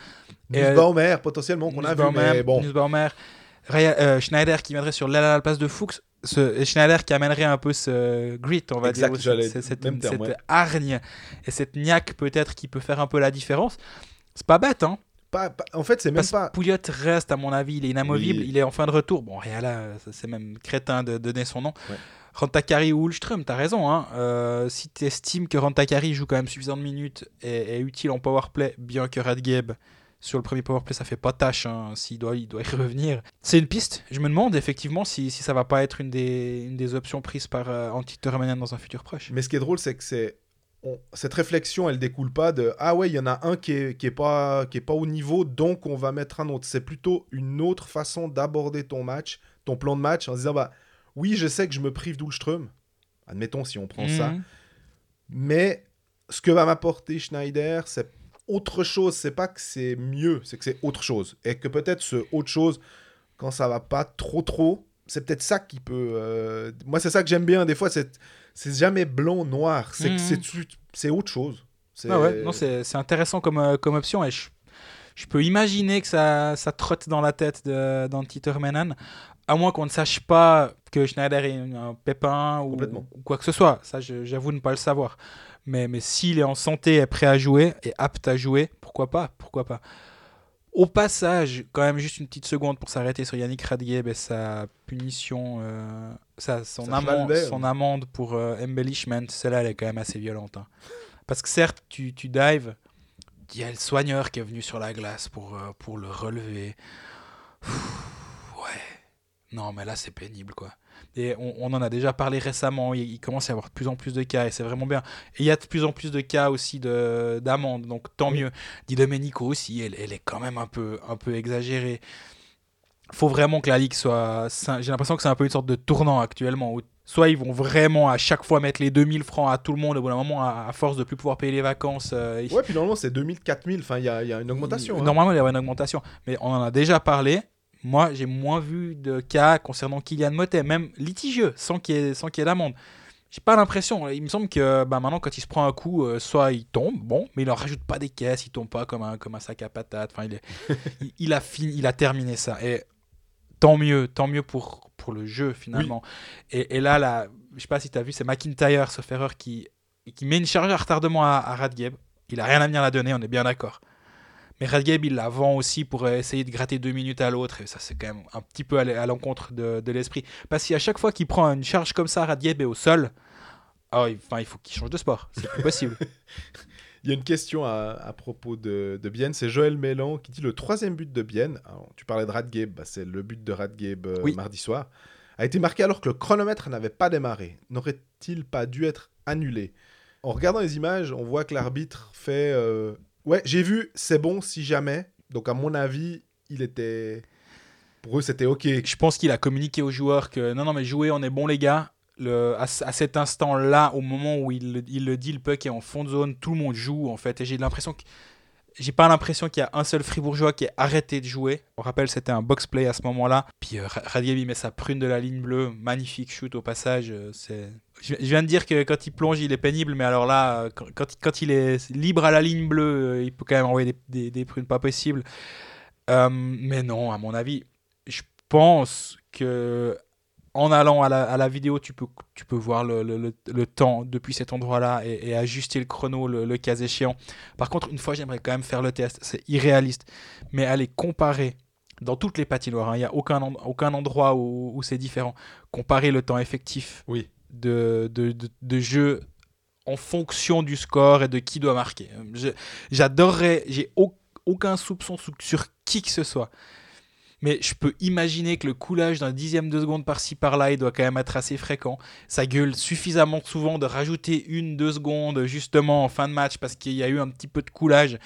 Euh, Nussbaumer, potentiellement, qu'on a vu, mais bon. Nussbaumer, euh, Schneider qui viendrait sur l'aile à la place de Fuchs. Ce, Schneider qui amènerait un peu ce grit, on va Exact, dire, cette, cette, même terme, cette ouais. hargne et cette niaque peut-être qui peut faire un peu la différence. C'est pas bête, hein. Pas- pas- en fait, c'est même pas... Pouliot reste, à mon avis, il est inamovible, Oui. il est en fin de retour. Bon, ça, c'est même crétin de donner son nom. Ouais. Rantakari ou Ulström, t'as raison. Hein. Euh, si tu estimes que Rantakari joue quand même suffisamment de minutes et est utile en powerplay, bien que Radgeb, sur le premier powerplay, ça fait pas tâche hein, s'il doit, il doit y revenir. C'est une piste. Je me demande effectivement si, si ça va pas être une des, une des options prises par euh, Antti dans un futur proche. Mais ce qui est drôle, c'est que c'est on- cette réflexion, elle découle pas de ah ouais, il y en a un qui est, qui est pas qui est pas au niveau, donc on va mettre un autre. C'est plutôt une autre façon d'aborder ton match, ton plan de match, en disant bah oui, je sais que je me prive d'Ulström. Admettons si on prend ça, Mhm. mais ce que va m'apporter Schneider, c'est autre chose. C'est pas que c'est mieux, c'est que c'est autre chose, et que peut-être ce autre chose, quand ça va pas trop trop, c'est peut-être ça qui peut. euh, Moi, c'est ça que j'aime bien. Des fois, c'est c'est jamais blanc noir. C'est Mhm. c'est autre chose. C'est Ah ouais, non, c'est c'est intéressant comme, euh, comme option et je, je peux imaginer que ça, ça trotte dans la tête de- d'Antti Törmänen, à moins qu'on ne sache pas que Schneider ait un pépin ou, ou quoi que ce soit. Ça, j'avoue ne pas le savoir. Mais, mais s'il est en santé, est prêt à jouer, et apte à jouer, pourquoi pas Pourquoi pas Au passage, quand même juste une petite seconde pour s'arrêter sur Yannick Radgeb et sa punition, euh, sa- son, amende, Schmalber. son amende pour euh, embellishment, celle-là elle est quand même assez violente. hein. Parce que certes, tu, tu dives, il y a le soigneur qui est venu sur la glace pour, euh, pour le relever. Pff, ouais. Non, mais là, c'est pénible, quoi. Et on, on en a déjà parlé récemment, il, il commence à y avoir de plus en plus de cas, et c'est vraiment bien. Et il y a de plus en plus de cas aussi de- d'amendes, donc tant Oui. mieux. Di Domenico aussi, elle, elle est quand même un peu, un peu exagérée. faut vraiment que la Ligue soit... J'ai l'impression que c'est un peu une sorte de tournant actuellement, où soit ils vont vraiment à chaque fois mettre les 2000 francs à tout le monde, au bout d'un moment, à, force de plus pouvoir payer les vacances, euh, Ouais, puis normalement, c'est 2000, 4000. Enfin, il y a, il y a une augmentation. hein. Normalement, il y aurait une augmentation. Mais on en a déjà parlé. Moi, j'ai moins vu de cas concernant Kylian Motet, même litigieux, sans qu'il y ait, sans qu'il ait d'amende. J'ai pas l'impression. Il me semble que bah, maintenant, quand il se prend un coup, euh, soit il tombe, bon, mais il en rajoute pas des caisses, il tombe pas comme un, comme un sac à patates. Enfin, il, est- il, il a fini, il a terminé ça. Et tant mieux, tant mieux pour, pour le jeu finalement. Et, et là, là, je sais pas si tu as vu, c'est McIntyre, sauf erreur, qui, qui met une charge à retardement à, à Radgeb. Il a rien à venir la donner, on est bien d'accord. Mais Radgeb, il la vend aussi pour euh, essayer de gratter deux minutes à l'autre. Et ça, c'est quand même un petit peu à l'e- à l'encontre de, de l'esprit. Parce qu'à chaque fois qu'il prend une charge comme ça, Radgeb est au sol. Oh, il, enfin, il faut qu'il change de sport. C'est plus possible. Il y a une question à, à propos de, de Bienne. C'est Joël Mélan qui dit le troisième but de Bienne. Alors, tu parlais de Radgeb, bah, c'est le but de Radgeb euh, Oui. mardi soir. A été marqué alors que le chronomètre n'avait pas démarré. N'aurait-il pas dû être annulé? En regardant les images, on voit que l'arbitre fait. euh, Ouais, j'ai vu, c'est bon si jamais. Donc, à mon avis, il était. Pour eux, c'était OK. Je pense qu'il a communiqué aux joueurs que non, non, mais jouez, on est bon, les gars. Le, à, ce- à cet instant-là, au moment où il, il le dit, le puck est en fond de zone, tout le monde joue en fait. Et j'ai l'impression que. J'ai pas l'impression qu'il y a un seul Fribourgeois qui ait arrêté de jouer. On rappelle, c'était un box play à ce moment-là. Puis euh, Ra- Radgeb, il met sa prune de la ligne bleue. Magnifique shoot au passage. euh. Je viens de dire que quand il plonge, il est pénible. Mais alors là, euh, quand, il est libre à la ligne bleue, euh, il peut quand même envoyer des, prunes pas possibles. Mais non, à mon avis, je pense que en allant à la, à la vidéo, tu peux, tu peux voir le, le- le- le temps depuis cet endroit-là et, et ajuster le chrono le, cas échéant. Par contre, une fois, j'aimerais quand même faire le test. C'est irréaliste. Mais aller comparer dans toutes les patinoires, hein, il n'y a aucun, aucun endroit où, où c'est différent. Comparer le temps effectif Oui. de, de, de, de jeu en fonction du score et de qui doit marquer. J'adorerais, j'ai au- aucun soupçon sou- sur qui que ce soit. Mais je peux imaginer que le coulage d'un dixième de seconde par-ci par-là, il doit quand même être assez fréquent. Ça gueule suffisamment souvent de rajouter une, deux secondes justement en fin de match parce qu'il y a eu un petit peu de coulage.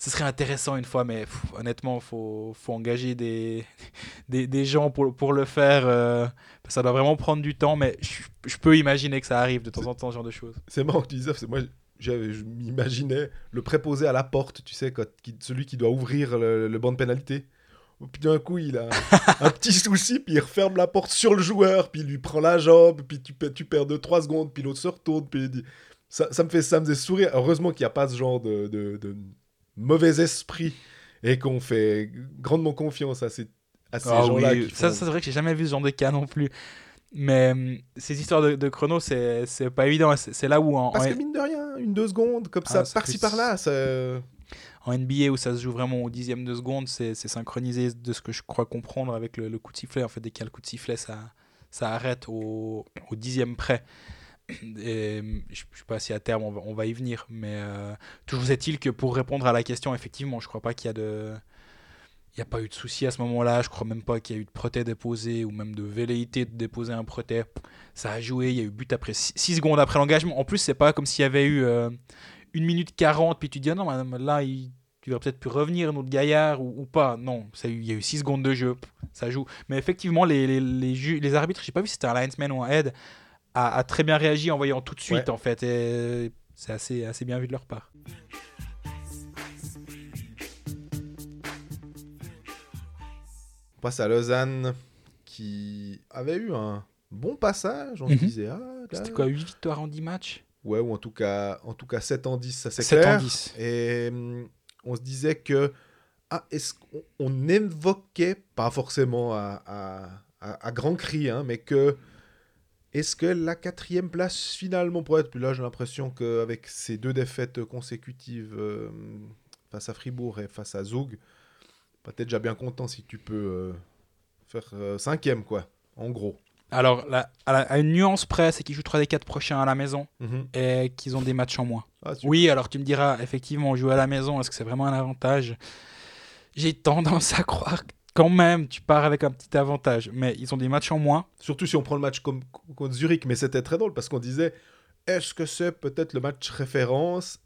Ce serait intéressant une fois, mais pff, honnêtement, il faut, faut engager des, des, des gens pour, pour le faire. euh, ça doit vraiment prendre du temps, mais je, je peux imaginer que ça arrive de temps en temps, ce genre de choses. C'est marrant que tu dises ça, parce que moi, je m'imaginais le préposé à la porte, tu sais, quand, qui- celui qui doit ouvrir le, le banc de pénalité. Puis d'un coup, il a un petit souci, puis il referme la porte sur le joueur, puis il lui prend la jambe, puis tu, pe- tu perds 2-3 secondes, puis l'autre se retourne, puis il dit... Ça, ça me fait ça me faisait sourire. Heureusement qu'il n'y a pas ce genre de, de- de mauvais esprit et qu'on fait grandement confiance à ces, à ces Ah gens-là. oui, ça, font- ça, c'est vrai que j'ai jamais vu ce genre de cas non plus. Mais hum, ces histoires de, de chrono, c'est pas évident. C'est là où en, Parce en- que mine de rien, une deux secondes, comme ça, Ah, ça par-ci par-là, ça... en NBA où ça se joue vraiment au dixième de seconde, c'est synchronisé de ce que je crois comprendre avec le, coup de sifflet. En fait, dès qu'il y a le coup de sifflet, ça, ça arrête au, au dixième près. Et hum, je ne sais pas si à terme on va, y venir, mais euh, toujours est-il que pour répondre à la question, effectivement, je crois pas qu'il y a de. Il n'y a pas eu de souci à ce moment-là. Je crois même pas qu'il y a eu de proté déposé ou même de velléité de déposer un proté. Ça a joué. Il y a eu but après 6 secondes après l'engagement. En plus, c'est pas comme s'il y avait eu euh, 1 minute 40 puis tu dis ah non, madame, là, il, tu vas peut-être pu revenir, notre gaillard ou, ou pas. Non, ça, il y a eu 6 secondes de jeu. Ça joue. Mais effectivement, les, les, les, ju- les arbitres, je sais pas vu si c'était un linesman ou un head, a, a très bien réagi en voyant tout de suite Ouais. en fait. Et c'est assez, assez bien vu de leur part. On passe à Lausanne, qui avait eu un bon passage. On Mhm. se disait, ah, là- C'était quoi 8 victoires en 10 matchs? Ouais, ou en tout cas, en tout cas 7 en 10, ça c'est 7 clair. en 10. Et hum, on se disait que, ah, est-ce qu'on on évoquait, pas forcément à, à- à- à grands cris, hein, mais que, est-ce que la quatrième place finalement pourrait être, puis là j'ai l'impression qu'avec ces deux défaites consécutives euh, face à Fribourg et face à Zug, peut-être déjà bien content si tu peux euh, faire euh, cinquième, quoi, en gros. Alors, la- à, la- à une nuance près, c'est qu'ils jouent 3 des 4 prochains à la maison Mhm. et qu'ils ont des matchs en moins. Ah. Oui, alors tu me diras, effectivement, jouer à la maison, est-ce que c'est vraiment un avantage? J'ai tendance à croire que quand même, tu pars avec un petit avantage. Mais ils ont des matchs en moins. Surtout si on prend le match comme, contre Zurich, mais c'était très drôle parce qu'on disait est-ce que c'est peut-être le match référence?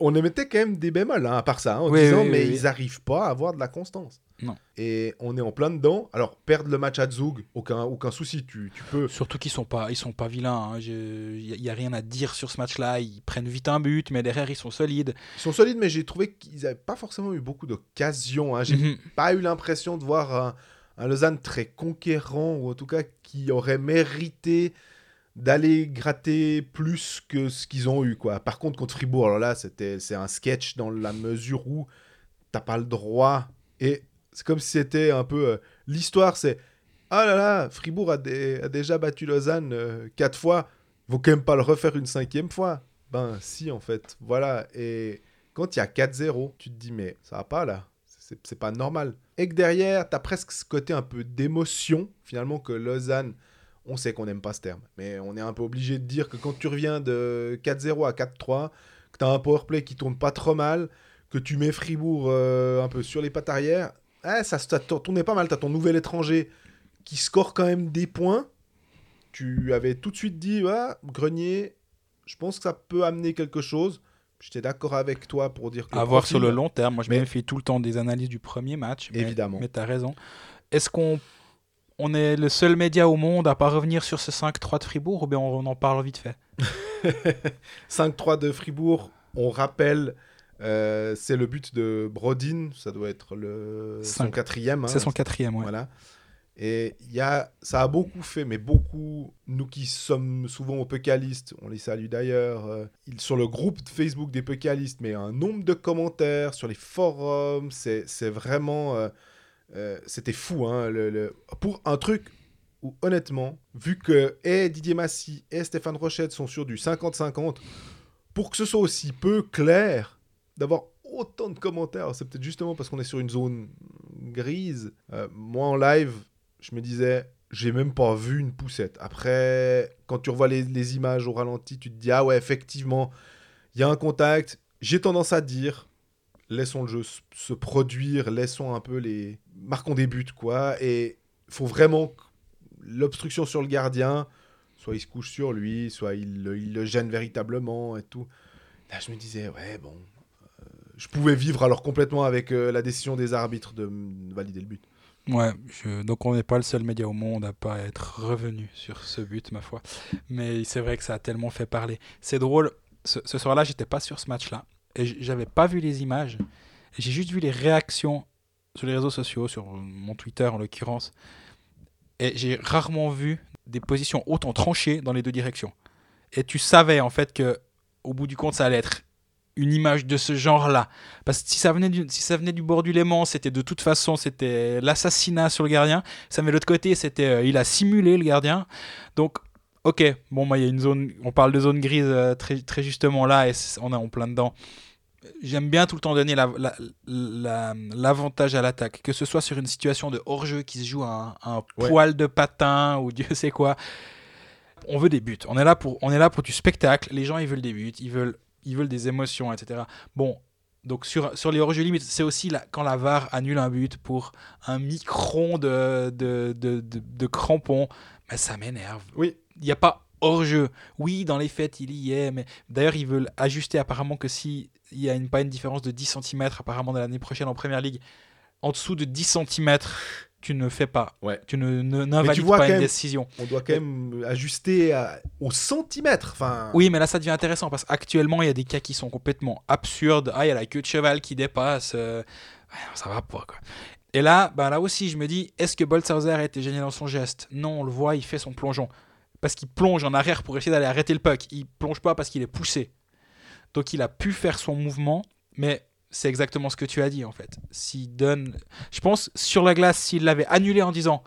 On émettait quand même des bémols hein, à part ça, hein, en Oui, disant oui, mais oui, ils n'arrivent pas à avoir de la constance. Non. Et on est en plein dedans. Alors, perdre le match à Zug, aucun, aucun souci, tu, tu peux. Surtout qu'ils sont pas, ils sont pas vilains. Il n'y a, rien à dire sur ce match-là. Ils prennent vite un but, mais derrière, ils sont solides. Ils sont solides, mais j'ai trouvé qu'ils n'avaient pas forcément eu beaucoup d'occasions. hein. J'ai Mhm. pas eu l'impression de voir un, un Lausanne très conquérant, ou en tout cas qui aurait mérité d'aller gratter plus que ce qu'ils ont eu. Quoi. Par contre, contre Fribourg, alors là, c'est un sketch dans la mesure où t'as pas le droit. Et c'est comme si c'était un peu... euh, l'histoire, c'est... Ah là là, Fribourg a, dé- a déjà battu Lausanne euh, quatre fois. Il faut quand même pas le refaire une cinquième fois. Ben si, en fait. Voilà. Et quand il y a 4-0, tu te dis, mais ça va pas là. C'est pas normal. Et que derrière, tu as presque ce côté un peu d'émotion, finalement, que Lausanne, on sait qu'on n'aime pas ce terme, mais on est un peu obligé de dire que quand tu reviens de 4-0 à 4-3, que tu as un powerplay qui tourne pas trop mal, que tu mets Fribourg euh, un peu sur les pattes arrière, eh, ça, ça tournait pas mal. Tu as ton nouvel étranger qui score quand même des points. Tu avais tout de suite dit, ah, Grenier, je pense que ça peut amener quelque chose. J'étais d'accord avec toi pour dire que. À voir sur le long terme. Moi, je Mais- me fais tout le temps des analyses du premier match. mais- Évidemment. Mais tu as raison. Est-ce qu'on on est le seul média au monde à pas revenir sur ce 5-3 de Fribourg ou bien on en parle vite fait? 5-3 de Fribourg, on rappelle, euh, c'est le but de Brodin, ça doit être le, son quatrième. hein. C'est son quatrième, ouais. Voilà. Et y a, ça a beaucoup fait, mais beaucoup, nous qui sommes souvent aux Pécalistes, on les salue d'ailleurs, euh, sur le groupe Facebook des Pécalistes, mais un nombre de commentaires sur les forums, c'est c'est vraiment... euh, euh, C'était fou, hein, le- le- pour un truc où, honnêtement, vu que et Didier Massy et Stéphane Rochette sont sur du 50-50, pour que ce soit aussi peu clair, d'avoir autant de commentaires, c'est peut-être justement parce qu'on est sur une zone grise. Euh, moi, en live, je me disais, j'ai même pas vu une poussette. Après, quand tu revois les, images au ralenti, tu te dis, ah ouais, effectivement, il y a un contact. J'ai tendance à dire, laissons le jeu se produire, laissons un peu les. Marquons des buts, quoi. Et faut vraiment que l'obstruction sur le gardien, soit il se couche sur lui, soit il, il le gêne véritablement et tout. Là, je me disais, ouais, bon. Je pouvais vivre alors complètement avec euh, la décision des arbitres de valider le but. Ouais, je- donc on n'est pas le seul média au monde à pas être revenu sur ce but, ma foi. Mais c'est vrai que ça a tellement fait parler. C'est drôle, ce, ce soir-là, j'étais pas sur ce match-là. Et j'avais pas vu les images. J'ai juste vu les réactions sur les réseaux sociaux, sur mon Twitter en l'occurrence. Et j'ai rarement vu des positions autant tranchées dans les deux directions. Et tu savais en fait que au bout du compte, ça allait être une image de ce genre-là. Parce que si ça venait du, si ça venait du bord du Léman, c'était de toute façon c'était l'assassinat sur le gardien. Ça de l'autre côté, c'était euh, il a simulé le gardien. Donc ok, bon moi il y a une zone, on parle de zone grise euh, très, très justement là et on est en plein dedans. J'aime bien tout le temps donner la- la- la- l'avantage à l'attaque, que ce soit sur une situation de hors-jeu qui se joue à un, un Ouais. poil de patin ou Dieu sait quoi. On veut des buts. On est là pour, on est là pour du spectacle. Les gens ils veulent des buts, ils veulent, ils veulent des émotions, etc. Bon, donc sur, sur les hors-jeux limites, c'est aussi la- quand la VAR annule un but pour un micron de, de, de, de, de crampon. Mais ça m'énerve. Oui. Il n'y a pas hors-jeu. Oui, dans les faits, il y est. Mais d'ailleurs, ils veulent ajuster apparemment que si il y a une, pas une différence de 10 cm apparemment de l'année prochaine en première ligue, en dessous de 10 cm, tu ne fais pas. Ouais. Tu ne n'invalides pas une même- décision. On doit quand même ajuster à- au centimètre. Enfin, Oui, mais là, ça devient intéressant parce qu'actuellement, il y a des cas qui sont complètement absurdes. Ah, il y a la queue de cheval qui dépasse. euh, non, ça va pas, quoi. Et là, bah, là aussi, je me dis, est-ce que Boltzhauser a été gêné dans son geste? Non, on le voit, il fait son plongeon. Parce qu'il plonge en arrière pour essayer d'aller arrêter le puck. Il plonge pas parce qu'il est poussé. Donc, il a pu faire son mouvement, mais c'est exactement ce que tu as dit, en fait. S'il donne. Je pense, sur la glace, s'il l'avait annulé en disant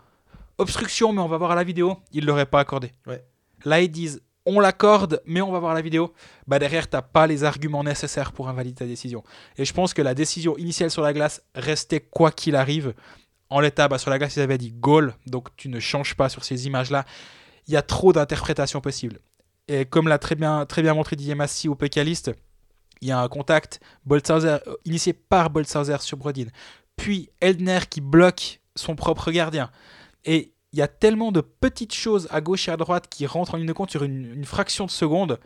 obstruction, mais on va voir à la vidéo, il l'aurait pas accordé. Ouais. Là, ils disent on l'accorde, mais on va voir la vidéo. Bah derrière, t'as pas les arguments nécessaires pour invalider ta décision. Et je pense que la décision initiale sur la glace restait quoi qu'il arrive. En l'état, bah, sur la glace, ils avaient dit goal, donc tu ne changes pas sur ces images-là. Il y a trop d'interprétations possibles. Et comme l'a très bien, très bien montré Didier Massy au Pécaliste, il y a un contact initié par Boltzhauser sur Brodin. Puis Eldner qui bloque son propre gardien. Et il y a tellement de petites choses à gauche et à droite qui rentrent en ligne de compte sur une, fraction de seconde.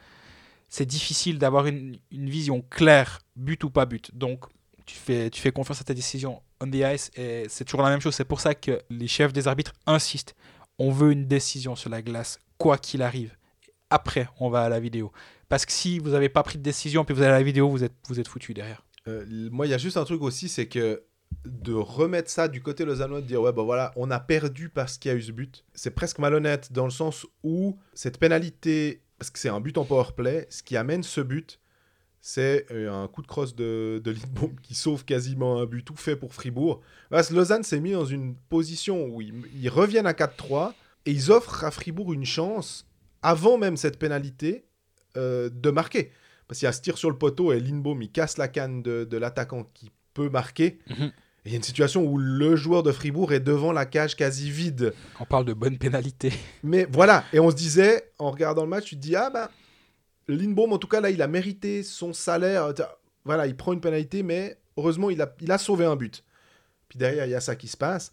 C'est difficile d'avoir une, vision claire, but ou pas but. Donc, tu fais confiance à ta décision on the ice et c'est toujours la même chose. C'est pour ça que les chefs des arbitres insistent. On veut une décision sur la glace, quoi qu'il arrive. Après, on va à la vidéo. Parce que si vous n'avez pas pris de décision puis vous allez à la vidéo, vous êtes, vous êtes foutu derrière. Euh, moi, il y a juste un truc aussi, c'est que de remettre ça du côté lausannois, de dire ouais, bah voilà, on a perdu parce qu'il y a eu ce but, c'est presque malhonnête dans le sens où cette pénalité, parce que c'est un but en power play, ce qui amène ce but, c'est euh, un coup de crosse de, de qui sauve quasiment un but tout fait pour Fribourg. Lausanne s'est mis dans une position où ils, ils reviennent à 4-3 et ils offrent à Fribourg une chance, avant même cette pénalité, euh, de marquer. Parce qu'il y a ce tir sur le poteau et Lindbaum, il casse la canne de, de l'attaquant qui peut marquer. Mhm. Et il y a une situation où le joueur de Fribourg est devant la cage quasi vide. On parle de bonne pénalité. Mais voilà, et on se disait, en regardant le match, tu te dis, ah bah, Lindbaum, en tout cas, là, il a mérité son salaire. Tiens, Voilà, il prend une pénalité, mais heureusement, il a, il a sauvé un but. Puis derrière, il y a ça qui se passe.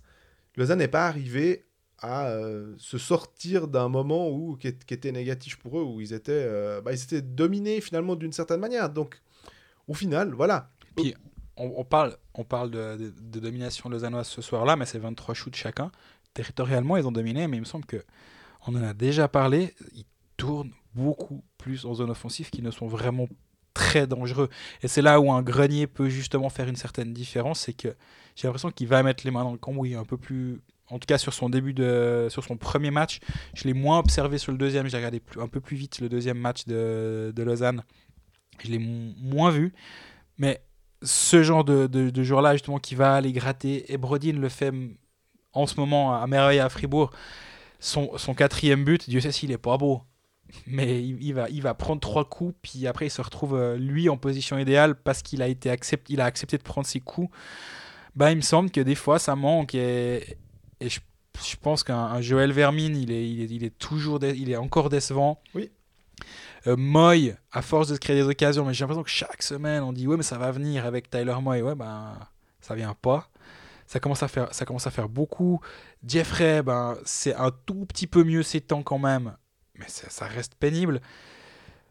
Lausanne n'est pas arrivé euh, se sortir d'un moment où, qui, était négatif pour eux, où ils étaient, euh, bah, ils étaient dominés finalement d'une certaine manière. Donc, au final, voilà. on, on parle, on parle de domination lausannoise ce soir-là, mais c'est 23 shoots chacun. Territorialement, ils ont dominé, mais il me semble que on en a déjà parlé. Ils tournent beaucoup plus en zone offensive, qui ne sont vraiment très dangereux. Et c'est là où un grenier peut justement faire une certaine différence, c'est que j'ai l'impression qu'il va mettre les mains dans le cambouis un peu plus. En tout cas, sur son début de, sur son premier match, je l'ai moins observé sur le deuxième. J'ai regardé plus- un peu plus vite le deuxième match de, de Lausanne. Je l'ai mo- moins vu, mais ce genre de, de, de joueur-là, justement, qui va aller gratter, et Brodin le fait en ce moment à merveille à Fribourg, son, son quatrième but, Dieu sait s'il est pas beau. Mais il, va, il va prendre trois coups, puis après il se retrouve euh, lui en position idéale parce qu'il a été il a accepté de prendre ses coups. Bah, il me semble que des fois ça manque et, et je, je pense qu'un un Joël Vermine, il est, il est, il est toujours, il est encore décevant. Oui. Euh, Moy, à force de se créer des occasions, mais j'ai l'impression que chaque semaine on dit ouais mais ça va venir avec Tyler Moy, ouais ben ça vient pas. Ça commence à faire, ça commence à faire beaucoup. Jeffrey, ben c'est un tout petit peu mieux ces temps quand même, mais ça, ça reste pénible.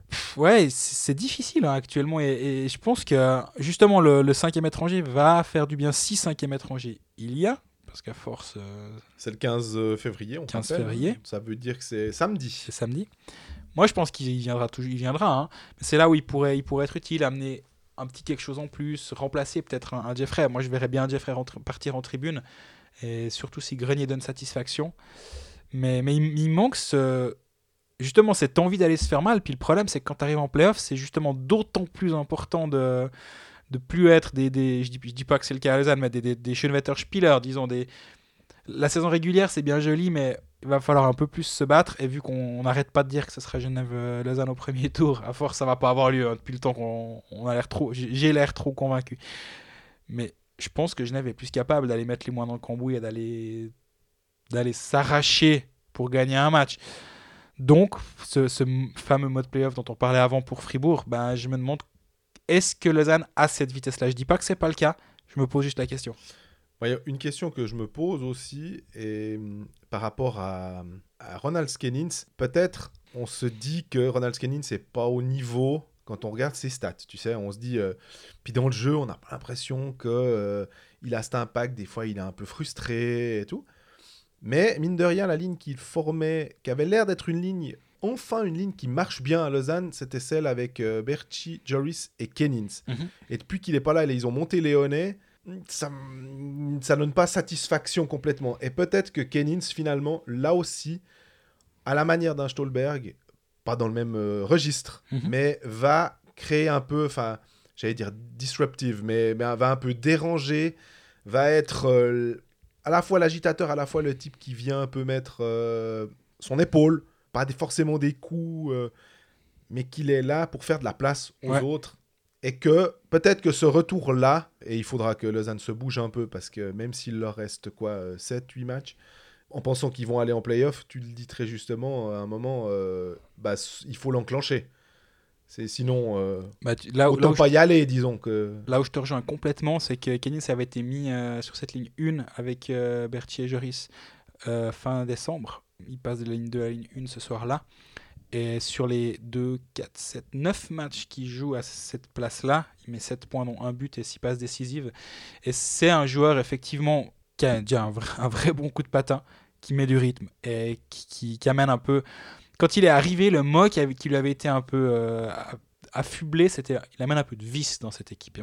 Pff, ouais, c'est c'est difficile hein, actuellement et, et je pense que justement le, le cinquième étranger va faire du bien si cinquième étranger il y a parce qu'à force euh, C'est le 15 février, on 15 rappelle, février. hein. Ça veut dire que c'est samedi. c'est samedi. Moi, je pense qu'il viendra toujours, il viendra. hein. Mais c'est là où il pourrait, il pourrait être utile, amener un petit quelque chose en plus, remplacer peut-être un, un Jeffrey. Moi, je verrais bien Jeffrey rentrer- partir en tribune, et surtout si Grenier donne satisfaction. Mais, mais il, il manque ce, justement cette envie d'aller se faire mal. Puis le problème, c'est que quand tu arrives en playoff, c'est justement d'autant plus important de de plus être des, des je, dis, pas que c'est le cas à Lausanne, mais des, des, des Spieler, disons des la saison régulière c'est bien joli mais il va falloir un peu plus se battre et vu qu'on n'arrête pas de dire que ce sera Genève-Lausanne au premier tour, à force ça va pas avoir lieu hein, depuis le temps qu'on on a l'air trop, j'ai l'air trop convaincu. Mais je pense que Genève est plus capable d'aller mettre les moins dans le cambouis et d'aller d'aller s'arracher pour gagner un match. Donc ce, ce fameux mode playoff dont on parlait avant pour Fribourg, ben je me demande est-ce que Lausanne a cette vitesse-là? Je dis pas que c'est pas le cas, je me pose juste la question. A une question que je me pose aussi, hum, par rapport à, Ronald Skennins, peut-être on se dit que Ronald Skennins n'est pas au niveau quand on regarde ses stats. Tu sais, on se dit. euh, puis dans le jeu, on pas l'impression que euh, il a cet impact. Des fois, il est un peu frustré et tout. Mais mine de rien, la ligne qu'il formait, qui avait l'air d'être une ligne, enfin une ligne qui marche bien à Lausanne, c'était celle avec euh, Berchi, Joris et Kennins. Mhm. Et depuis qu'il est pas là, ils ont monté Léonet ça ça donne pas satisfaction complètement. Et peut-être que Kennins, finalement, là aussi, à la manière d'un Stolberg, pas dans le même euh, registre, Mhm. mais va créer un peu, enfin, j'allais dire disruptive, mais, mais va un peu déranger, va être euh, à la fois l'agitateur, à la fois le type qui vient un peu mettre euh, son épaule, pas forcément des coups, euh, mais qu'il est là pour faire de la place aux Ouais. autres. Et que peut-être que ce retour-là, et il faudra que Lausanne se bouge un peu, parce que même s'il leur reste quoi, 7-8 matchs, en pensant qu'ils vont aller en playoff, tu le dis très justement, à un moment, euh, bah, il faut l'enclencher. C'est sinon, euh, Bah, tu- là, où- là autant je- pas y aller, disons que. Là où je te rejoins complètement, c'est que Kennins avait été mis euh, sur cette ligne 1 avec euh, Berthier et Joris euh, fin décembre. Il passe de la ligne 2 à la ligne 1 ce soir-là. Et sur les 2, 4, 7, 9 matchs qu'il joue à cette place-là, il met 7 points, dont un but et 6 passes décisives. Et c'est un joueur, effectivement, qui a déjà un vrai, bon coup de patin, qui met du rythme et qui, amène un peu. Quand il est arrivé, le mot qui, lui avait été un peu euh, affublé, c'était il amène un peu de vice dans cette équipe.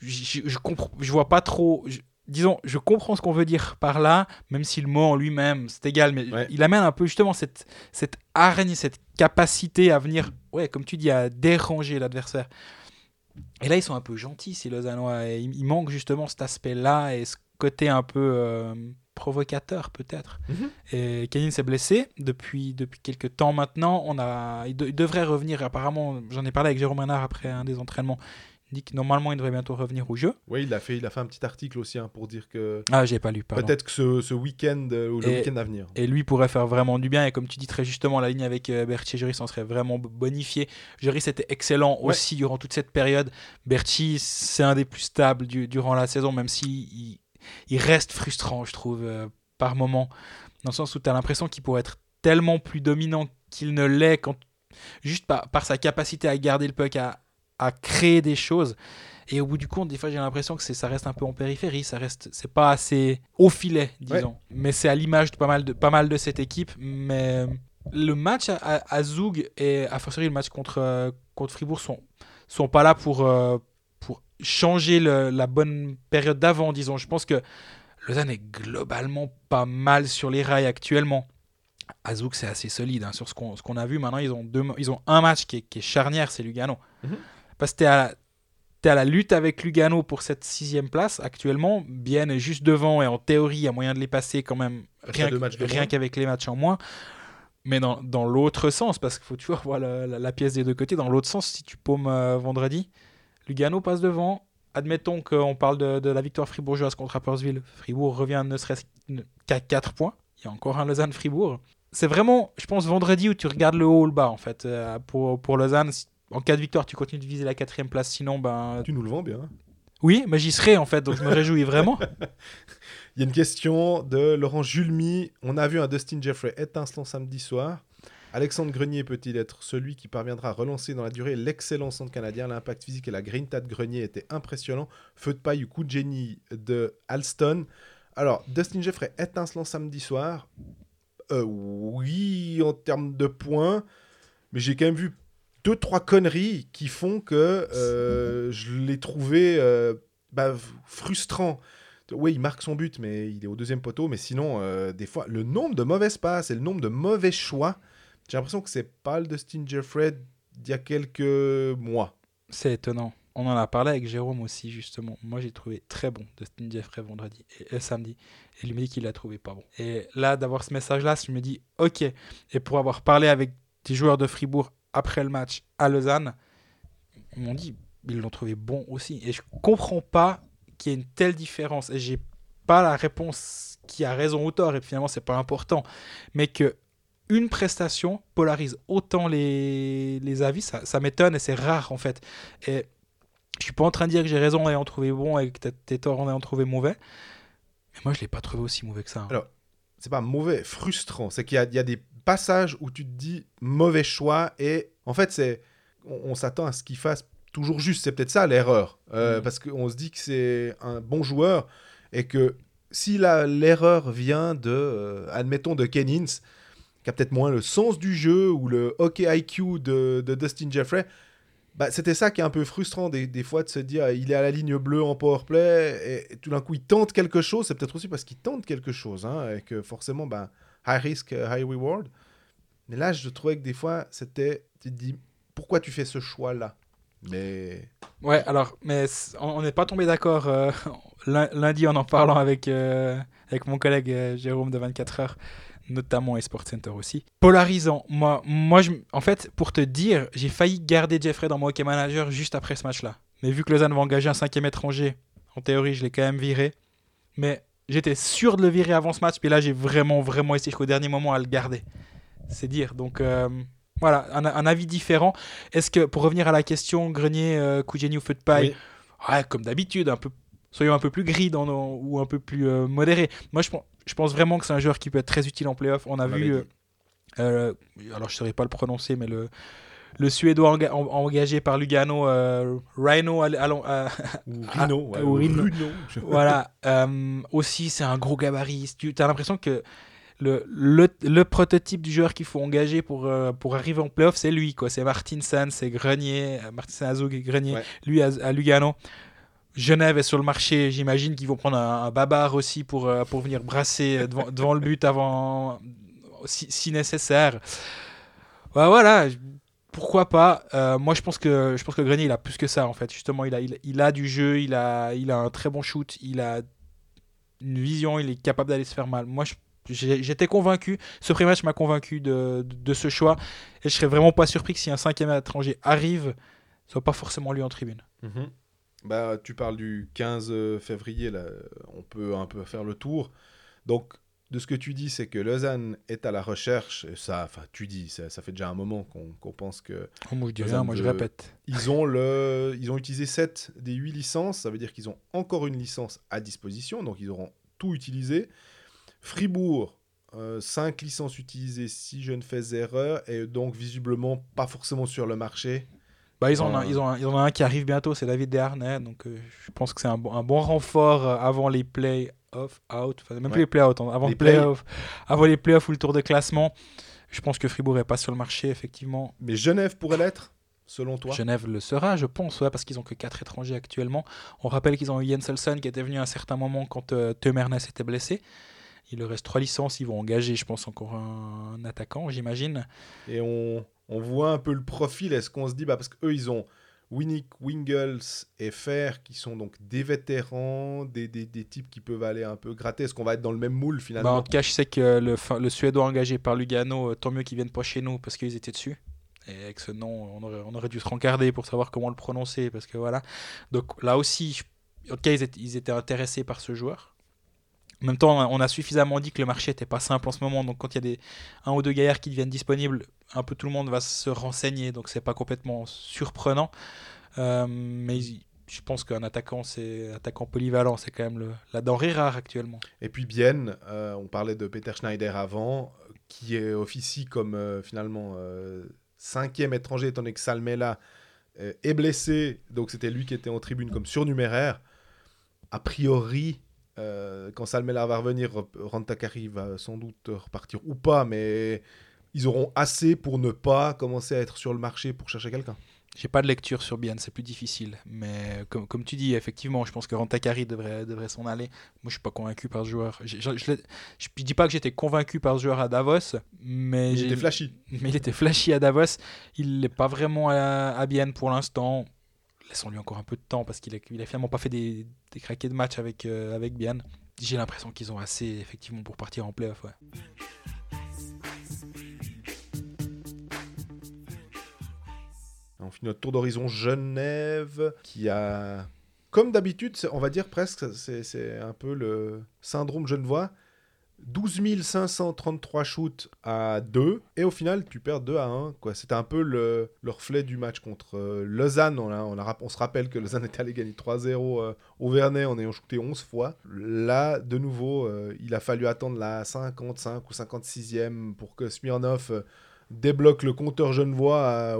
Je, je, vois pas trop. Disons, je comprends ce qu'on veut dire par là, même si le mot en lui-même c'est égal, mais Ouais. il amène un peu justement cette cette araignée, cette capacité à venir, ouais, comme tu dis, à déranger l'adversaire. Et là, ils sont un peu gentils, ces Lausannois. Et il, manque justement cet aspect-là et ce côté un peu euh, provocateur, peut-être. Mhm. Et Kane s'est blessé depuis, depuis quelques temps maintenant. On a, il, de- il devrait revenir, apparemment, j'en ai parlé avec Jérôme Renard après un des entraînements. Que normalement, il devrait bientôt revenir au jeu. Oui, il a fait, il a fait un petit article aussi hein, pour dire que Ah, j'ai pas lu, peut-être que ce, ce week-end euh, ou le week-end à venir. Et lui pourrait faire vraiment du bien. Et comme tu dis très justement, la ligne avec euh, Berti et Juris en serait vraiment bonifiée. Juris était excellent Ouais. aussi durant toute cette période. Berti, c'est un des plus stables du- durant la saison, même s'il il, il reste frustrant, je trouve, euh, par moment. Dans le sens où tu as l'impression qu'il pourrait être tellement plus dominant qu'il ne l'est, quand, juste par, par sa capacité à garder le puck, à, à créer des choses. Et au bout du compte, des fois, j'ai l'impression que ça reste un peu en périphérie, ça reste, c'est pas assez au filet, disons. Mais c'est à l'image de pas mal de pas mal de cette équipe. Mais le match à, à, et à fortiori le match contre euh, contre Fribourg sont sont pas là pour euh, pour changer le- la bonne période d'avant, disons. Je pense que Lausanne est globalement pas mal sur les rails actuellement. À Zoug, c'est assez solide hein, sur ce qu'on qu'on a vu. Maintenant, ils ont deux, ils ont un match qui est, qui est charnière, c'est Lugano. Mhm. Parce que à tu à la lutte avec Lugano pour cette sixième place actuellement. Bien est juste devant et en théorie, il y a moyen de les passer quand même, rien, qu'avec les matchs en moins. Mais dans, dans l'autre sens, parce qu'il faut toujours voir la, la- la pièce des deux côtés. Dans l'autre sens, si tu paumes euh, vendredi, Lugano passe devant. Admettons qu'on parle de, de la victoire fribourgeoise contre Rapperswil. Fribourg revient ne serait-ce qu'à 4 points. Il y a encore un Lausanne-Fribourg. C'est vraiment, je pense, vendredi où tu regardes le haut ou le bas, en fait. Euh, pour, pour Lausanne, si- en cas de victoire, tu continues de viser la quatrième place. Sinon, ben. Tu nous le vends bien. Oui, mais j'y serai, en fait. Donc je me réjouis vraiment. Il y a une question de Laurent Julmy. On a vu un Dustin Jeffrey étincelant samedi soir. Alexandre Grenier peut-il être celui qui parviendra à relancer dans la durée l'excellent centre canadien? L'impact physique et la grinta de Grenier étaient impressionnants. Feu de paille ou coup de génie de Alston? Alors, Dustin Jeffrey étincelant samedi soir. Euh, oui, en termes de points. Mais j'ai quand même vu deux, trois conneries qui font que euh, je l'ai trouvé euh, bah, frustrant. Oui, il marque son but, mais il est au deuxième poteau. Mais sinon, euh, des fois, le nombre de mauvaises passes et le nombre de mauvais choix, j'ai l'impression que c'est pas le Dustin Jeffrey d'il y a quelques mois. C'est étonnant. On en a parlé avec Jérôme aussi, justement. Moi, j'ai trouvé très bon Dustin Jeffrey vendredi et, et samedi. Et lui me dit qu'il l'a trouvé pas bon. Et là, d'avoir ce message-là, je me dis, ok. Et pour avoir parlé avec des joueurs de Fribourg après le match à Lausanne, ils m'ont dit, ils l'ont trouvé bon aussi. Et je comprends pas qu'il y ait une telle différence. Et j'ai pas la réponse qui a raison ou tort. Et finalement, c'est pas important. Mais que une prestation polarise autant les, les avis, ça, m'étonne et c'est rare en fait. Et je suis pas en train de dire que j'ai raison en ayant trouvé bon et que t'es tort en ayant trouvé mauvais. Mais moi, je l'ai pas trouvé aussi mauvais que ça. hein. Alors, c'est pas mauvais, frustrant. C'est qu'il y a des passages où tu te dis mauvais choix et en fait, c'est on, on s'attend à ce qu'il fasse toujours juste. C'est peut-être ça l'erreur. Euh, Mhm. Parce qu'on se dit que c'est un bon joueur et que si l'erreur vient de, euh, admettons, de Ken Ince, qui a peut-être moins le sens du jeu ou le hockey IQ de, de Dustin Jeffrey, bah, c'était ça qui est un peu frustrant des, des fois de se dire il est à la ligne bleue en powerplay et, et tout d'un coup il tente quelque chose. C'est peut-être aussi parce qu'il tente quelque chose hein, et que forcément, bah, high risk, euh, high reward. Mais là, je trouvais que des fois, c'était. Tu te dis pourquoi tu fais ce choix-là? Mais. Ouais, alors, mais on n'est pas tombé d'accord euh, lun- lundi en en parlant avec, euh, avec mon collègue Jérôme de 24 heures, notamment et Sport Center aussi. Polarisant. Moi, moi je, en fait, pour te dire, j'ai failli garder Jeffrey dans mon hockey manager juste après ce match-là. Mais vu que Lausanne va engager un cinquième étranger, en théorie, je l'ai quand même viré. Mais j'étais sûr de le virer avant ce match, puis là, j'ai vraiment, vraiment essayé jusqu'au dernier moment à le garder. C'est dire. Donc, euh, voilà, un, un avis différent. Est-ce que, pour revenir à la question, Grenier, euh, ou Feu de Paille, Oui. ouais, comme d'habitude, un peu, soyons un peu plus gris dans nos- ou un peu plus euh, modérés. Moi, je, pense- je pense vraiment que c'est un joueur qui peut être très utile en playoff. On a On vu, euh, euh, alors je ne saurais pas le prononcer, mais le, le Suédois enga- en- engagé par Lugano, euh, Rhino, allons, euh, Ou Ah, ouais, ou. Je- voilà. euh, aussi, c'est un gros gabarit. Tu as l'impression que le, le, le prototype du joueur qu'il faut engager pour, pour arriver en playoff, c'est lui. C'est Martinsen, c'est Grenier, euh, Martinsen Azug et Grenier, Ouais. lui à, à Lugano. Genève est sur le marché, j'imagine qu'ils vont prendre un, un babar aussi pour, pour venir brasser devant, devant le but avant, si, si nécessaire. Ouais, voilà, pourquoi pas. Euh, moi, je pense que je Grenier, il a plus que ça en fait. Justement, il a, du jeu, il a, un très bon shoot, il a une vision, il est capable d'aller se faire mal. Moi, j'étais convaincu. Ce pré-match m'a convaincu de, ce choix, et je serais vraiment pas surpris que si un cinquième étranger arrive, ce soit pas forcément lui en tribune. Mhm. Bah, tu parles du 15 février, là, on peut un peu faire le tour. Donc, de ce que tu dis, c'est que Lausanne est à la recherche, et ça, enfin, tu dis, ça, ça fait déjà un moment qu'on pense que Oh, moi, je dis rien, moi je répète. ils ont, le, ils ont utilisé 7 des 8 licences, ça veut dire qu'ils ont encore une licence à disposition, donc ils auront tout utilisé. Fribourg, 5 licences utilisées si je ne fais erreur, et donc visiblement pas forcément sur le marché. Bah, ils, en ont, Ouais. ils, ont un, ils ont un qui arrive bientôt, c'est David Desharnais. Donc euh, je pense que c'est un, bon- un bon renfort euh, avant les play-off, out, enfin même Ouais. plus les play-out, hein, avant, Les les play-off, avant les play-off ou le tour de classement. Je pense que Fribourg est pas sur le marché, effectivement. Mais Genève pourrait l'être, selon toi? Genève le sera, je pense, ouais, parce qu'ils ont que 4 étrangers actuellement. On rappelle qu'ils ont eu Jenselson qui était venu à un certain moment quand euh, Temernes était blessé. Il leur reste 3 licences, ils vont engager, je pense, encore un, attaquant, j'imagine. et on, on voit un peu le profil. Est-ce qu'on se dit, bah, parce qu'eux, ils ont, Winnick, Wingles et Fer, qui sont donc des vétérans, des, des, des types qui peuvent aller un peu gratter. Est-ce qu'on va être dans le même moule Bah, finalement en tout cas, je sais que le, le Suédois engagé par Lugano, euh, tant mieux qu'ils viennent pas chez nous parce qu'ils étaient dessus. Et avec ce nom, on aurait, on aurait dû se rencarder pour savoir comment le prononcer. Parce que voilà. Donc là aussi, je- en tout cas, ils étaient, ils étaient intéressés par ce joueur. En même temps, on a suffisamment dit que le marché n'était pas simple en ce moment. Donc quand il y a des, un ou deux gaillards qui deviennent disponibles, un peu tout le monde va se renseigner. Donc c'est pas complètement surprenant. Euh, mais je pense qu'un attaquant, c'est attaquant polyvalent, c'est quand même la denrée rare actuellement. Et puis Bien, euh, on parlait de Peter Schneider avant, qui est officie comme euh, finalement cinquième étranger, étant donné que Salmela est blessé, donc c'était lui qui était en tribune comme surnuméraire. A priori, euh, quand Salmela va revenir, Rantakari va sans doute repartir ou pas, mais ils auront assez pour ne pas commencer à être sur le marché pour chercher quelqu'un. J'ai pas de lecture sur Bian, c'est plus difficile. Mais comme, comme tu dis, effectivement, je pense que Rantakari devrait, devrait s'en aller. Moi, je suis pas convaincu par ce joueur. Je, je, dis pas que j'étais convaincu par ce joueur à Davos, mais Il était flashy. mais il était flashy à Davos. Il n'est pas vraiment à, à Bienne pour l'instant. Laissons-lui encore un peu de temps parce qu'il a, il a finalement pas fait des, des craquets de match avec, euh, avec Bienne. J'ai l'impression qu'ils ont assez effectivement pour partir en playoff. Ouais. On finit notre tour d'horizon Genève, qui a, comme d'habitude, on va dire presque, c'est un peu le syndrome genevois. 12 533 shoots à 2, et au final, tu perds 2 à 1. quoi. C'était un peu le, le reflet du match contre euh, Lausanne. On, se rappelle que Lausanne était allé gagner 3-0 euh, au Vernet en ayant shooté 11 fois. Là, de nouveau, euh, il a fallu attendre la 55 ou 56e pour que Smirnov euh, débloque le compteur genevois à,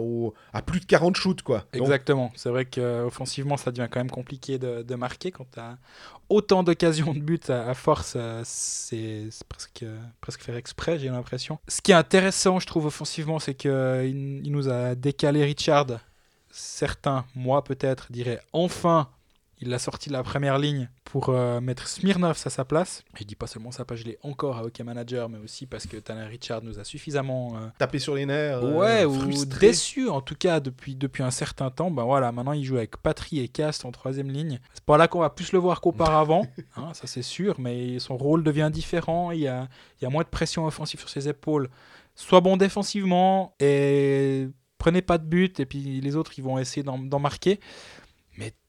à plus de 40 shoots. Quoi. Exactement. C'est vrai qu'offensivement, ça devient quand même compliqué de, de marquer quand tu autant d'occasions de but à, force. euh, C'est presque, presque faire exprès, j'ai l'impression. Ce qui est intéressant, je trouve, offensivement, c'est qu'il il nous a décalé Richard. Certains, moi peut-être, diraient enfin. Il l'a sorti de la première ligne pour euh, mettre Smirnov à sa place. Et je dis pas seulement ça, parce que je l'ai encore à Hockey Manager, mais aussi parce que Tanner Richard nous a suffisamment euh, taper sur les nerfs, euh, Ouais, ou déçu en tout cas depuis, depuis un certain temps. Ben voilà, maintenant il joue avec Patry et Cast en troisième ligne. C'est pas là qu'on va plus le voir qu'auparavant, hein, ça c'est sûr, mais son rôle devient différent. Il y a, il y a moins de pression offensive sur ses épaules. Sois bon défensivement et prenez pas de but, et puis les autres ils vont essayer d'en marquer.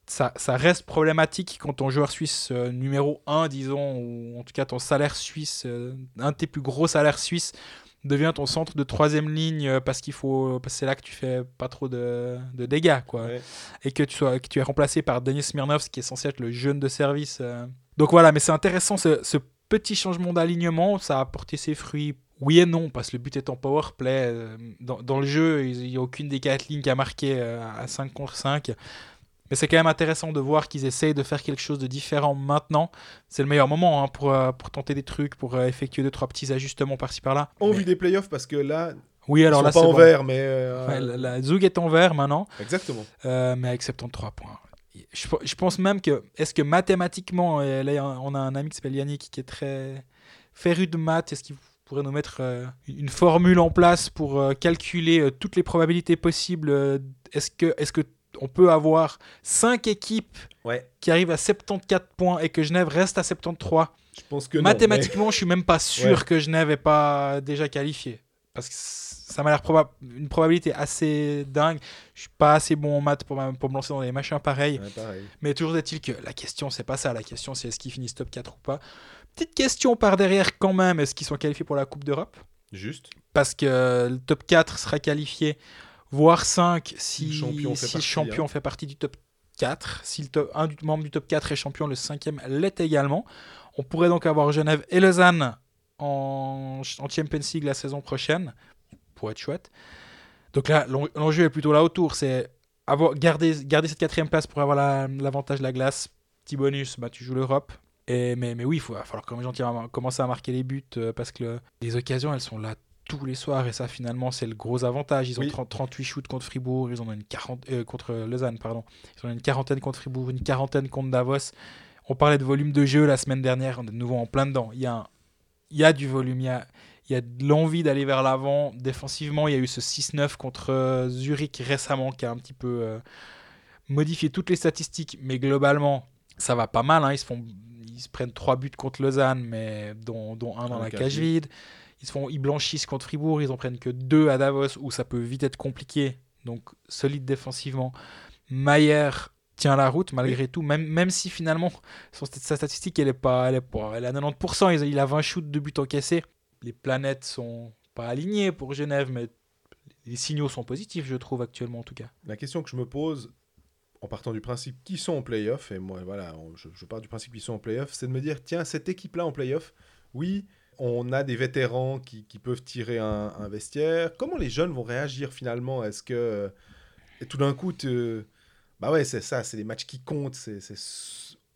Ça, ça reste problématique quand ton joueur suisse euh, numéro 1, disons, ou en tout cas ton salaire suisse, euh, un de tes plus gros salaires suisses, devient ton centre de troisième ligne euh, parce qu'il faut c'est là que tu fais pas trop de, de dégâts quoi. Ouais. et que tu sois que tu es remplacé par Denis Smirnov qui est censé être le jeune de service donc voilà mais c'est intéressant ce, ce petit changement d'alignement ça a apporté ses fruits oui et non parce que le but est en power play dans, dans le jeu il n'y a aucune des quatre lignes qui a marqué à 5 contre 5 mais c'est quand même intéressant de voir qu'ils essayent de faire quelque chose de différent maintenant. C'est le meilleur moment hein, pour, euh, pour tenter des trucs, pour euh, effectuer deux trois petits ajustements par-ci par-là. On Mais- vit des playoffs parce que là, oui, alors ils là, sont c'est pas en bon. vert, mais. euh, la, la Zug est en vert maintenant, Exactement. mais avec 73 points. Je, je pense même que, est-ce que mathématiquement, là on a un ami qui s'appelle Yannick qui est très féru de maths, est-ce qu'il pourrait nous mettre une formule en place pour calculer toutes les probabilités possibles Est-ce que, est-ce que on peut avoir 5 équipes Ouais. qui arrivent à 74 points et que Genève reste à 73 Je pense que Mathématiquement, je suis même pas sûr Ouais. que Genève est pas déjà qualifié. Parce que ça m'a l'air proba- une probabilité assez dingue. Je suis pas assez bon en maths pour, me lancer dans des machins pareils. mais- Ouais, pareil. Mais toujours est-il que la question, c'est pas ça. La question, c'est est-ce qu'ils finissent top 4 ou pas. Petite question par derrière quand même. Est-ce qu'ils sont qualifiés pour la Coupe d'Europe? Juste. Parce que le top 4 sera qualifié, voire 5 si, le champion fait si partie, champion hein. fait partie du top 4. Si le top- un du, membre du top 4 est champion, le cinquième l'est également. On pourrait donc avoir Genève et Lausanne en, en Champions League la saison prochaine. Pour être chouette. Donc là, l'en- l'enjeu est plutôt là autour. C'est avoir, garder, garder cette quatrième place pour avoir la- l'avantage de la glace. Petit bonus, bah, tu joues l'Europe. Et, mais, mais oui, il va falloir quand même gentiment commencer à marquer les buts euh, parce que le- les occasions, elles sont là tous les soirs et ça, finalement, c'est le gros avantage. Ils ont Oui. 30 38 shoots contre Fribourg, ils en ont une 40, euh, contre Lausanne, pardon. Ils ont une quarantaine contre Fribourg, une quarantaine contre Davos. On parlait de volume de jeu la semaine dernière, on est de nouveau en plein dedans. Il y a, un- il y a du volume, il y a, il y a de l'envie d'aller vers l'avant. Défensivement, il y a eu ce 6-9 contre euh, Zurich récemment qui a un petit peu, euh, modifier toutes les statistiques, mais globalement, ça va pas mal. hein. Ils, se font, ils se prennent trois buts contre Lausanne, mais dont, dont un dans la la cage cage vide. Ils, font, ils blanchissent contre Fribourg, ils en prennent que deux à Davos, où ça peut vite être compliqué. Donc, solide défensivement. Mayer tient la route malgré tout, même, même si finalement, sa statistique, elle est pas, elle est pas, elle à 90%. Il, a 20 shoots de buts encaissés. Les planètes sont pas alignées pour Genève, mais les signaux sont positifs, je trouve, actuellement en tout cas. La question que je me pose, en partant du principe qu'ils sont en playoff, et moi, voilà, je, je pars du principe qu'ils sont en playoff, c'est de me dire, tiens, cette équipe-là en playoff, oui, on a des vétérans qui, peuvent tirer un, vestiaire. Comment les jeunes vont réagir finalement? Est-ce que. euh, tout d'un coup, te- bah ouais, c'est ça, c'est les matchs qui comptent, c'est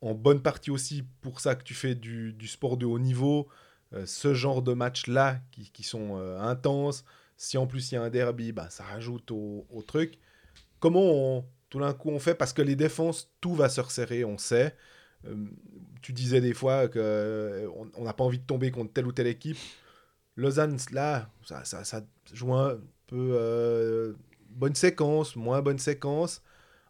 en bonne partie aussi pour ça que tu fais du, sport de haut niveau, euh, ce genre de matchs-là qui, qui sont euh, intenses. Si en plus il y a un derby, bah, ça rajoute au, truc. Comment on, tout d'un coup on fait? Parce que les défenses, tout va se resserrer, on sait. Tu disais des fois qu'on on n'a pas envie de tomber contre telle ou telle équipe. Lausanne, là, ça, joue un peu euh, bonne séquence, moins bonne séquence.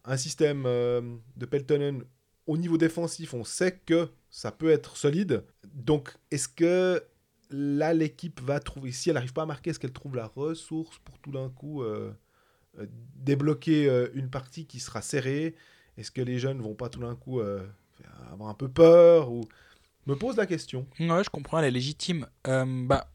Un système euh, de Peltonen au niveau défensif, on sait que ça peut être solide. Donc, est-ce que là, l'équipe va trouver, si elle n'arrive pas à marquer, est-ce qu'elle trouve la ressource pour tout d'un coup euh, euh, débloquer euh, une partie qui sera serrée? Est-ce que les jeunes vont pas tout d'un coup euh, avoir un peu peur ou... Me pose la question. Ouais, je comprends, elle est légitime. Euh, bah,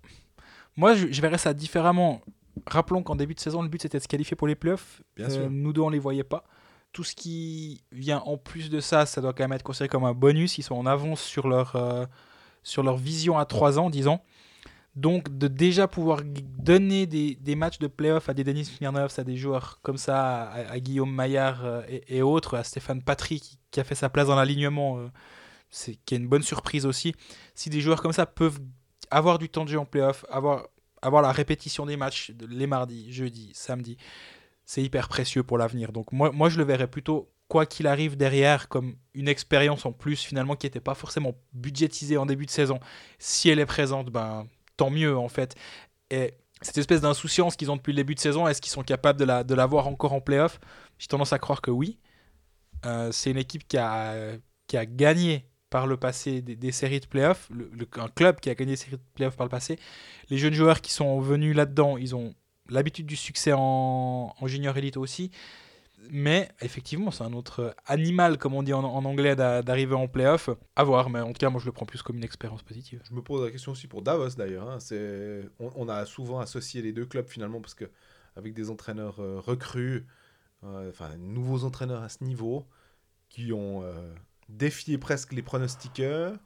moi, je, je verrais ça différemment. Rappelons qu'en début de saison, le but c'était de se qualifier pour les playoffs. Bien Euh, sûr. Nous deux, on les voyait pas. Tout ce qui vient en plus de ça, ça doit quand même être considéré comme un bonus. Ils sont en avance sur leur, euh, sur leur vision à 3 ans, disons. Donc, de déjà pouvoir donner des, matchs de playoff à des Denis Smirnov, à des joueurs comme ça, à, Guillaume Maillard euh, et, autres, à Stéphane Patry qui, a fait sa place dans l'alignement, euh, c'est qui est une bonne surprise aussi. Si des joueurs comme ça peuvent avoir du temps de jeu en playoff, avoir, avoir la répétition des matchs les mardis, jeudis, samedis, c'est hyper précieux pour l'avenir. Donc moi, moi, je le verrais plutôt, quoi qu'il arrive derrière, comme une expérience en plus finalement qui n'était pas forcément budgétisée en début de saison. Si elle est présente, ben, tant mieux en fait. Et cette espèce d'insouciance qu'ils ont depuis le début de saison, est-ce qu'ils sont capables de la, de l'avoir encore en playoff? J'ai tendance à croire que oui. Euh, c'est une équipe qui a, qui a gagné par le passé des, séries de playoffs, un club qui a gagné des séries de playoffs par le passé. Les jeunes joueurs qui sont venus là-dedans, ils ont l'habitude du succès en, en junior élite aussi. Mais effectivement, c'est un autre animal, comme on dit en, anglais, d'a- d'arriver en playoff. À voir, mais en tout cas, moi je le prends plus comme une expérience positive. Je me pose la question aussi pour Davos d'ailleurs. hein. On, a souvent associé les deux clubs finalement parce que avec des entraîneurs euh, recrues, euh, enfin nouveaux entraîneurs à ce niveau, qui ont euh, défié presque les pronostiqueurs.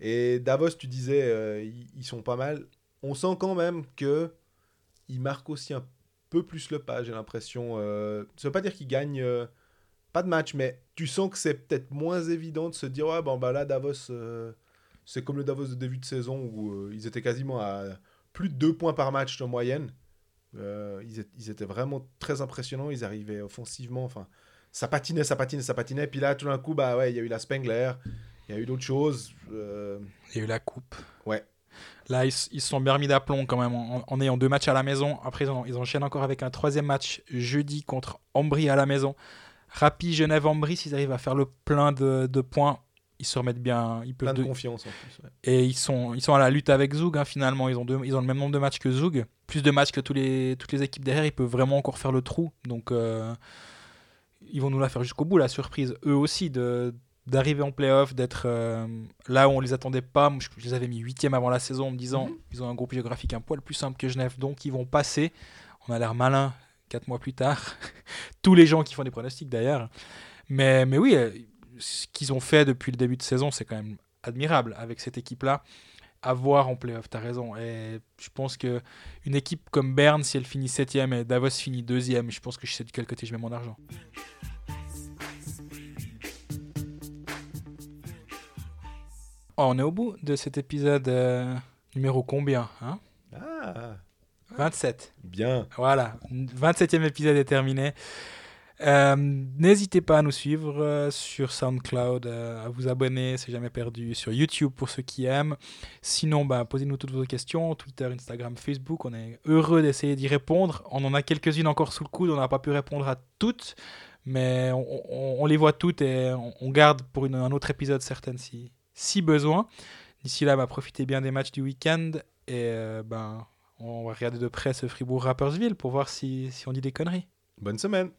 Et Davos, tu disais, euh, ils, sont pas mal. On sent quand même que ils marquent aussi un peu plus le pas, j'ai l'impression. Euh, ça veut pas dire qu'ils gagnent euh, pas de match, mais tu sens que c'est peut-être moins évident de se dire, ouais, bon, bah là, Davos, euh, c'est comme le Davos de début de saison où euh, ils étaient quasiment à plus de deux points par match en moyenne. Ils, étaient, ils étaient vraiment très impressionnants. Ils arrivaient offensivement. Enfin, ça patinait, ça patinait, ça patinait. Puis là, tout d'un coup, bah ouais, il y a eu la Spengler. Il y a eu d'autres choses. Il y a eu la coupe. Ouais. Là, ils, se sont bien remis d'aplomb quand même en, en ayant deux matchs à la maison. Après, ils, en- ils enchaînent encore avec un troisième match jeudi contre Ambry à la maison. Rapide, Genève, Ambry, s'ils arrivent à faire le plein de, de points, ils se remettent bien. Ils peuvent plein de de- confiance en plus. ouais. et ils sont, ils sont à la lutte avec Zug hein, finalement. Ils ont, deux- ils ont le même nombre de matchs que Zug. Plus de matchs que tous les, toutes les équipes derrière. Ils peuvent vraiment encore faire le trou. Donc euh, ils vont nous la faire jusqu'au bout, la surprise. Eux aussi, de d'arriver en playoff, d'être euh, là où on les attendait pas. Moi, je, je les avais mis huitième avant la saison en me disant Mhm. ils ont un groupe géographique un poil plus simple que Genève, donc ils vont passer. On a l'air malin quatre mois plus tard. Tous les gens qui font des pronostics d'ailleurs. Mais, mais oui, euh, ce qu'ils ont fait depuis le début de saison, c'est quand même admirable avec cette équipe-là. À voir en playoff, t'as raison. Et je pense que une équipe comme Berne, si elle finit septième et Davos finit deuxième, je pense que je sais de quel côté je mets mon argent. On est au bout de cet épisode euh, numéro combien hein? Ah, 27. bien. Voilà, 27e épisode est terminé. Euh, N'hésitez pas à nous suivre euh, sur SoundCloud, euh, à vous abonner, c'est jamais perdu, sur YouTube pour ceux qui aiment. Sinon, bah, posez-nous toutes vos questions, Twitter, Instagram, Facebook, on est heureux d'essayer d'y répondre. On en a quelques-unes encore sous le coude, on n'a pas pu répondre à toutes, Mais on, on- on les voit toutes et on, on garde pour une- un autre épisode certaines si, si besoin. D'ici là, bah, profitez bien des matchs du week-end et euh, ben, on va regarder de près ce Fribourg-Rappersville pour voir si, si on dit des conneries. Bonne semaine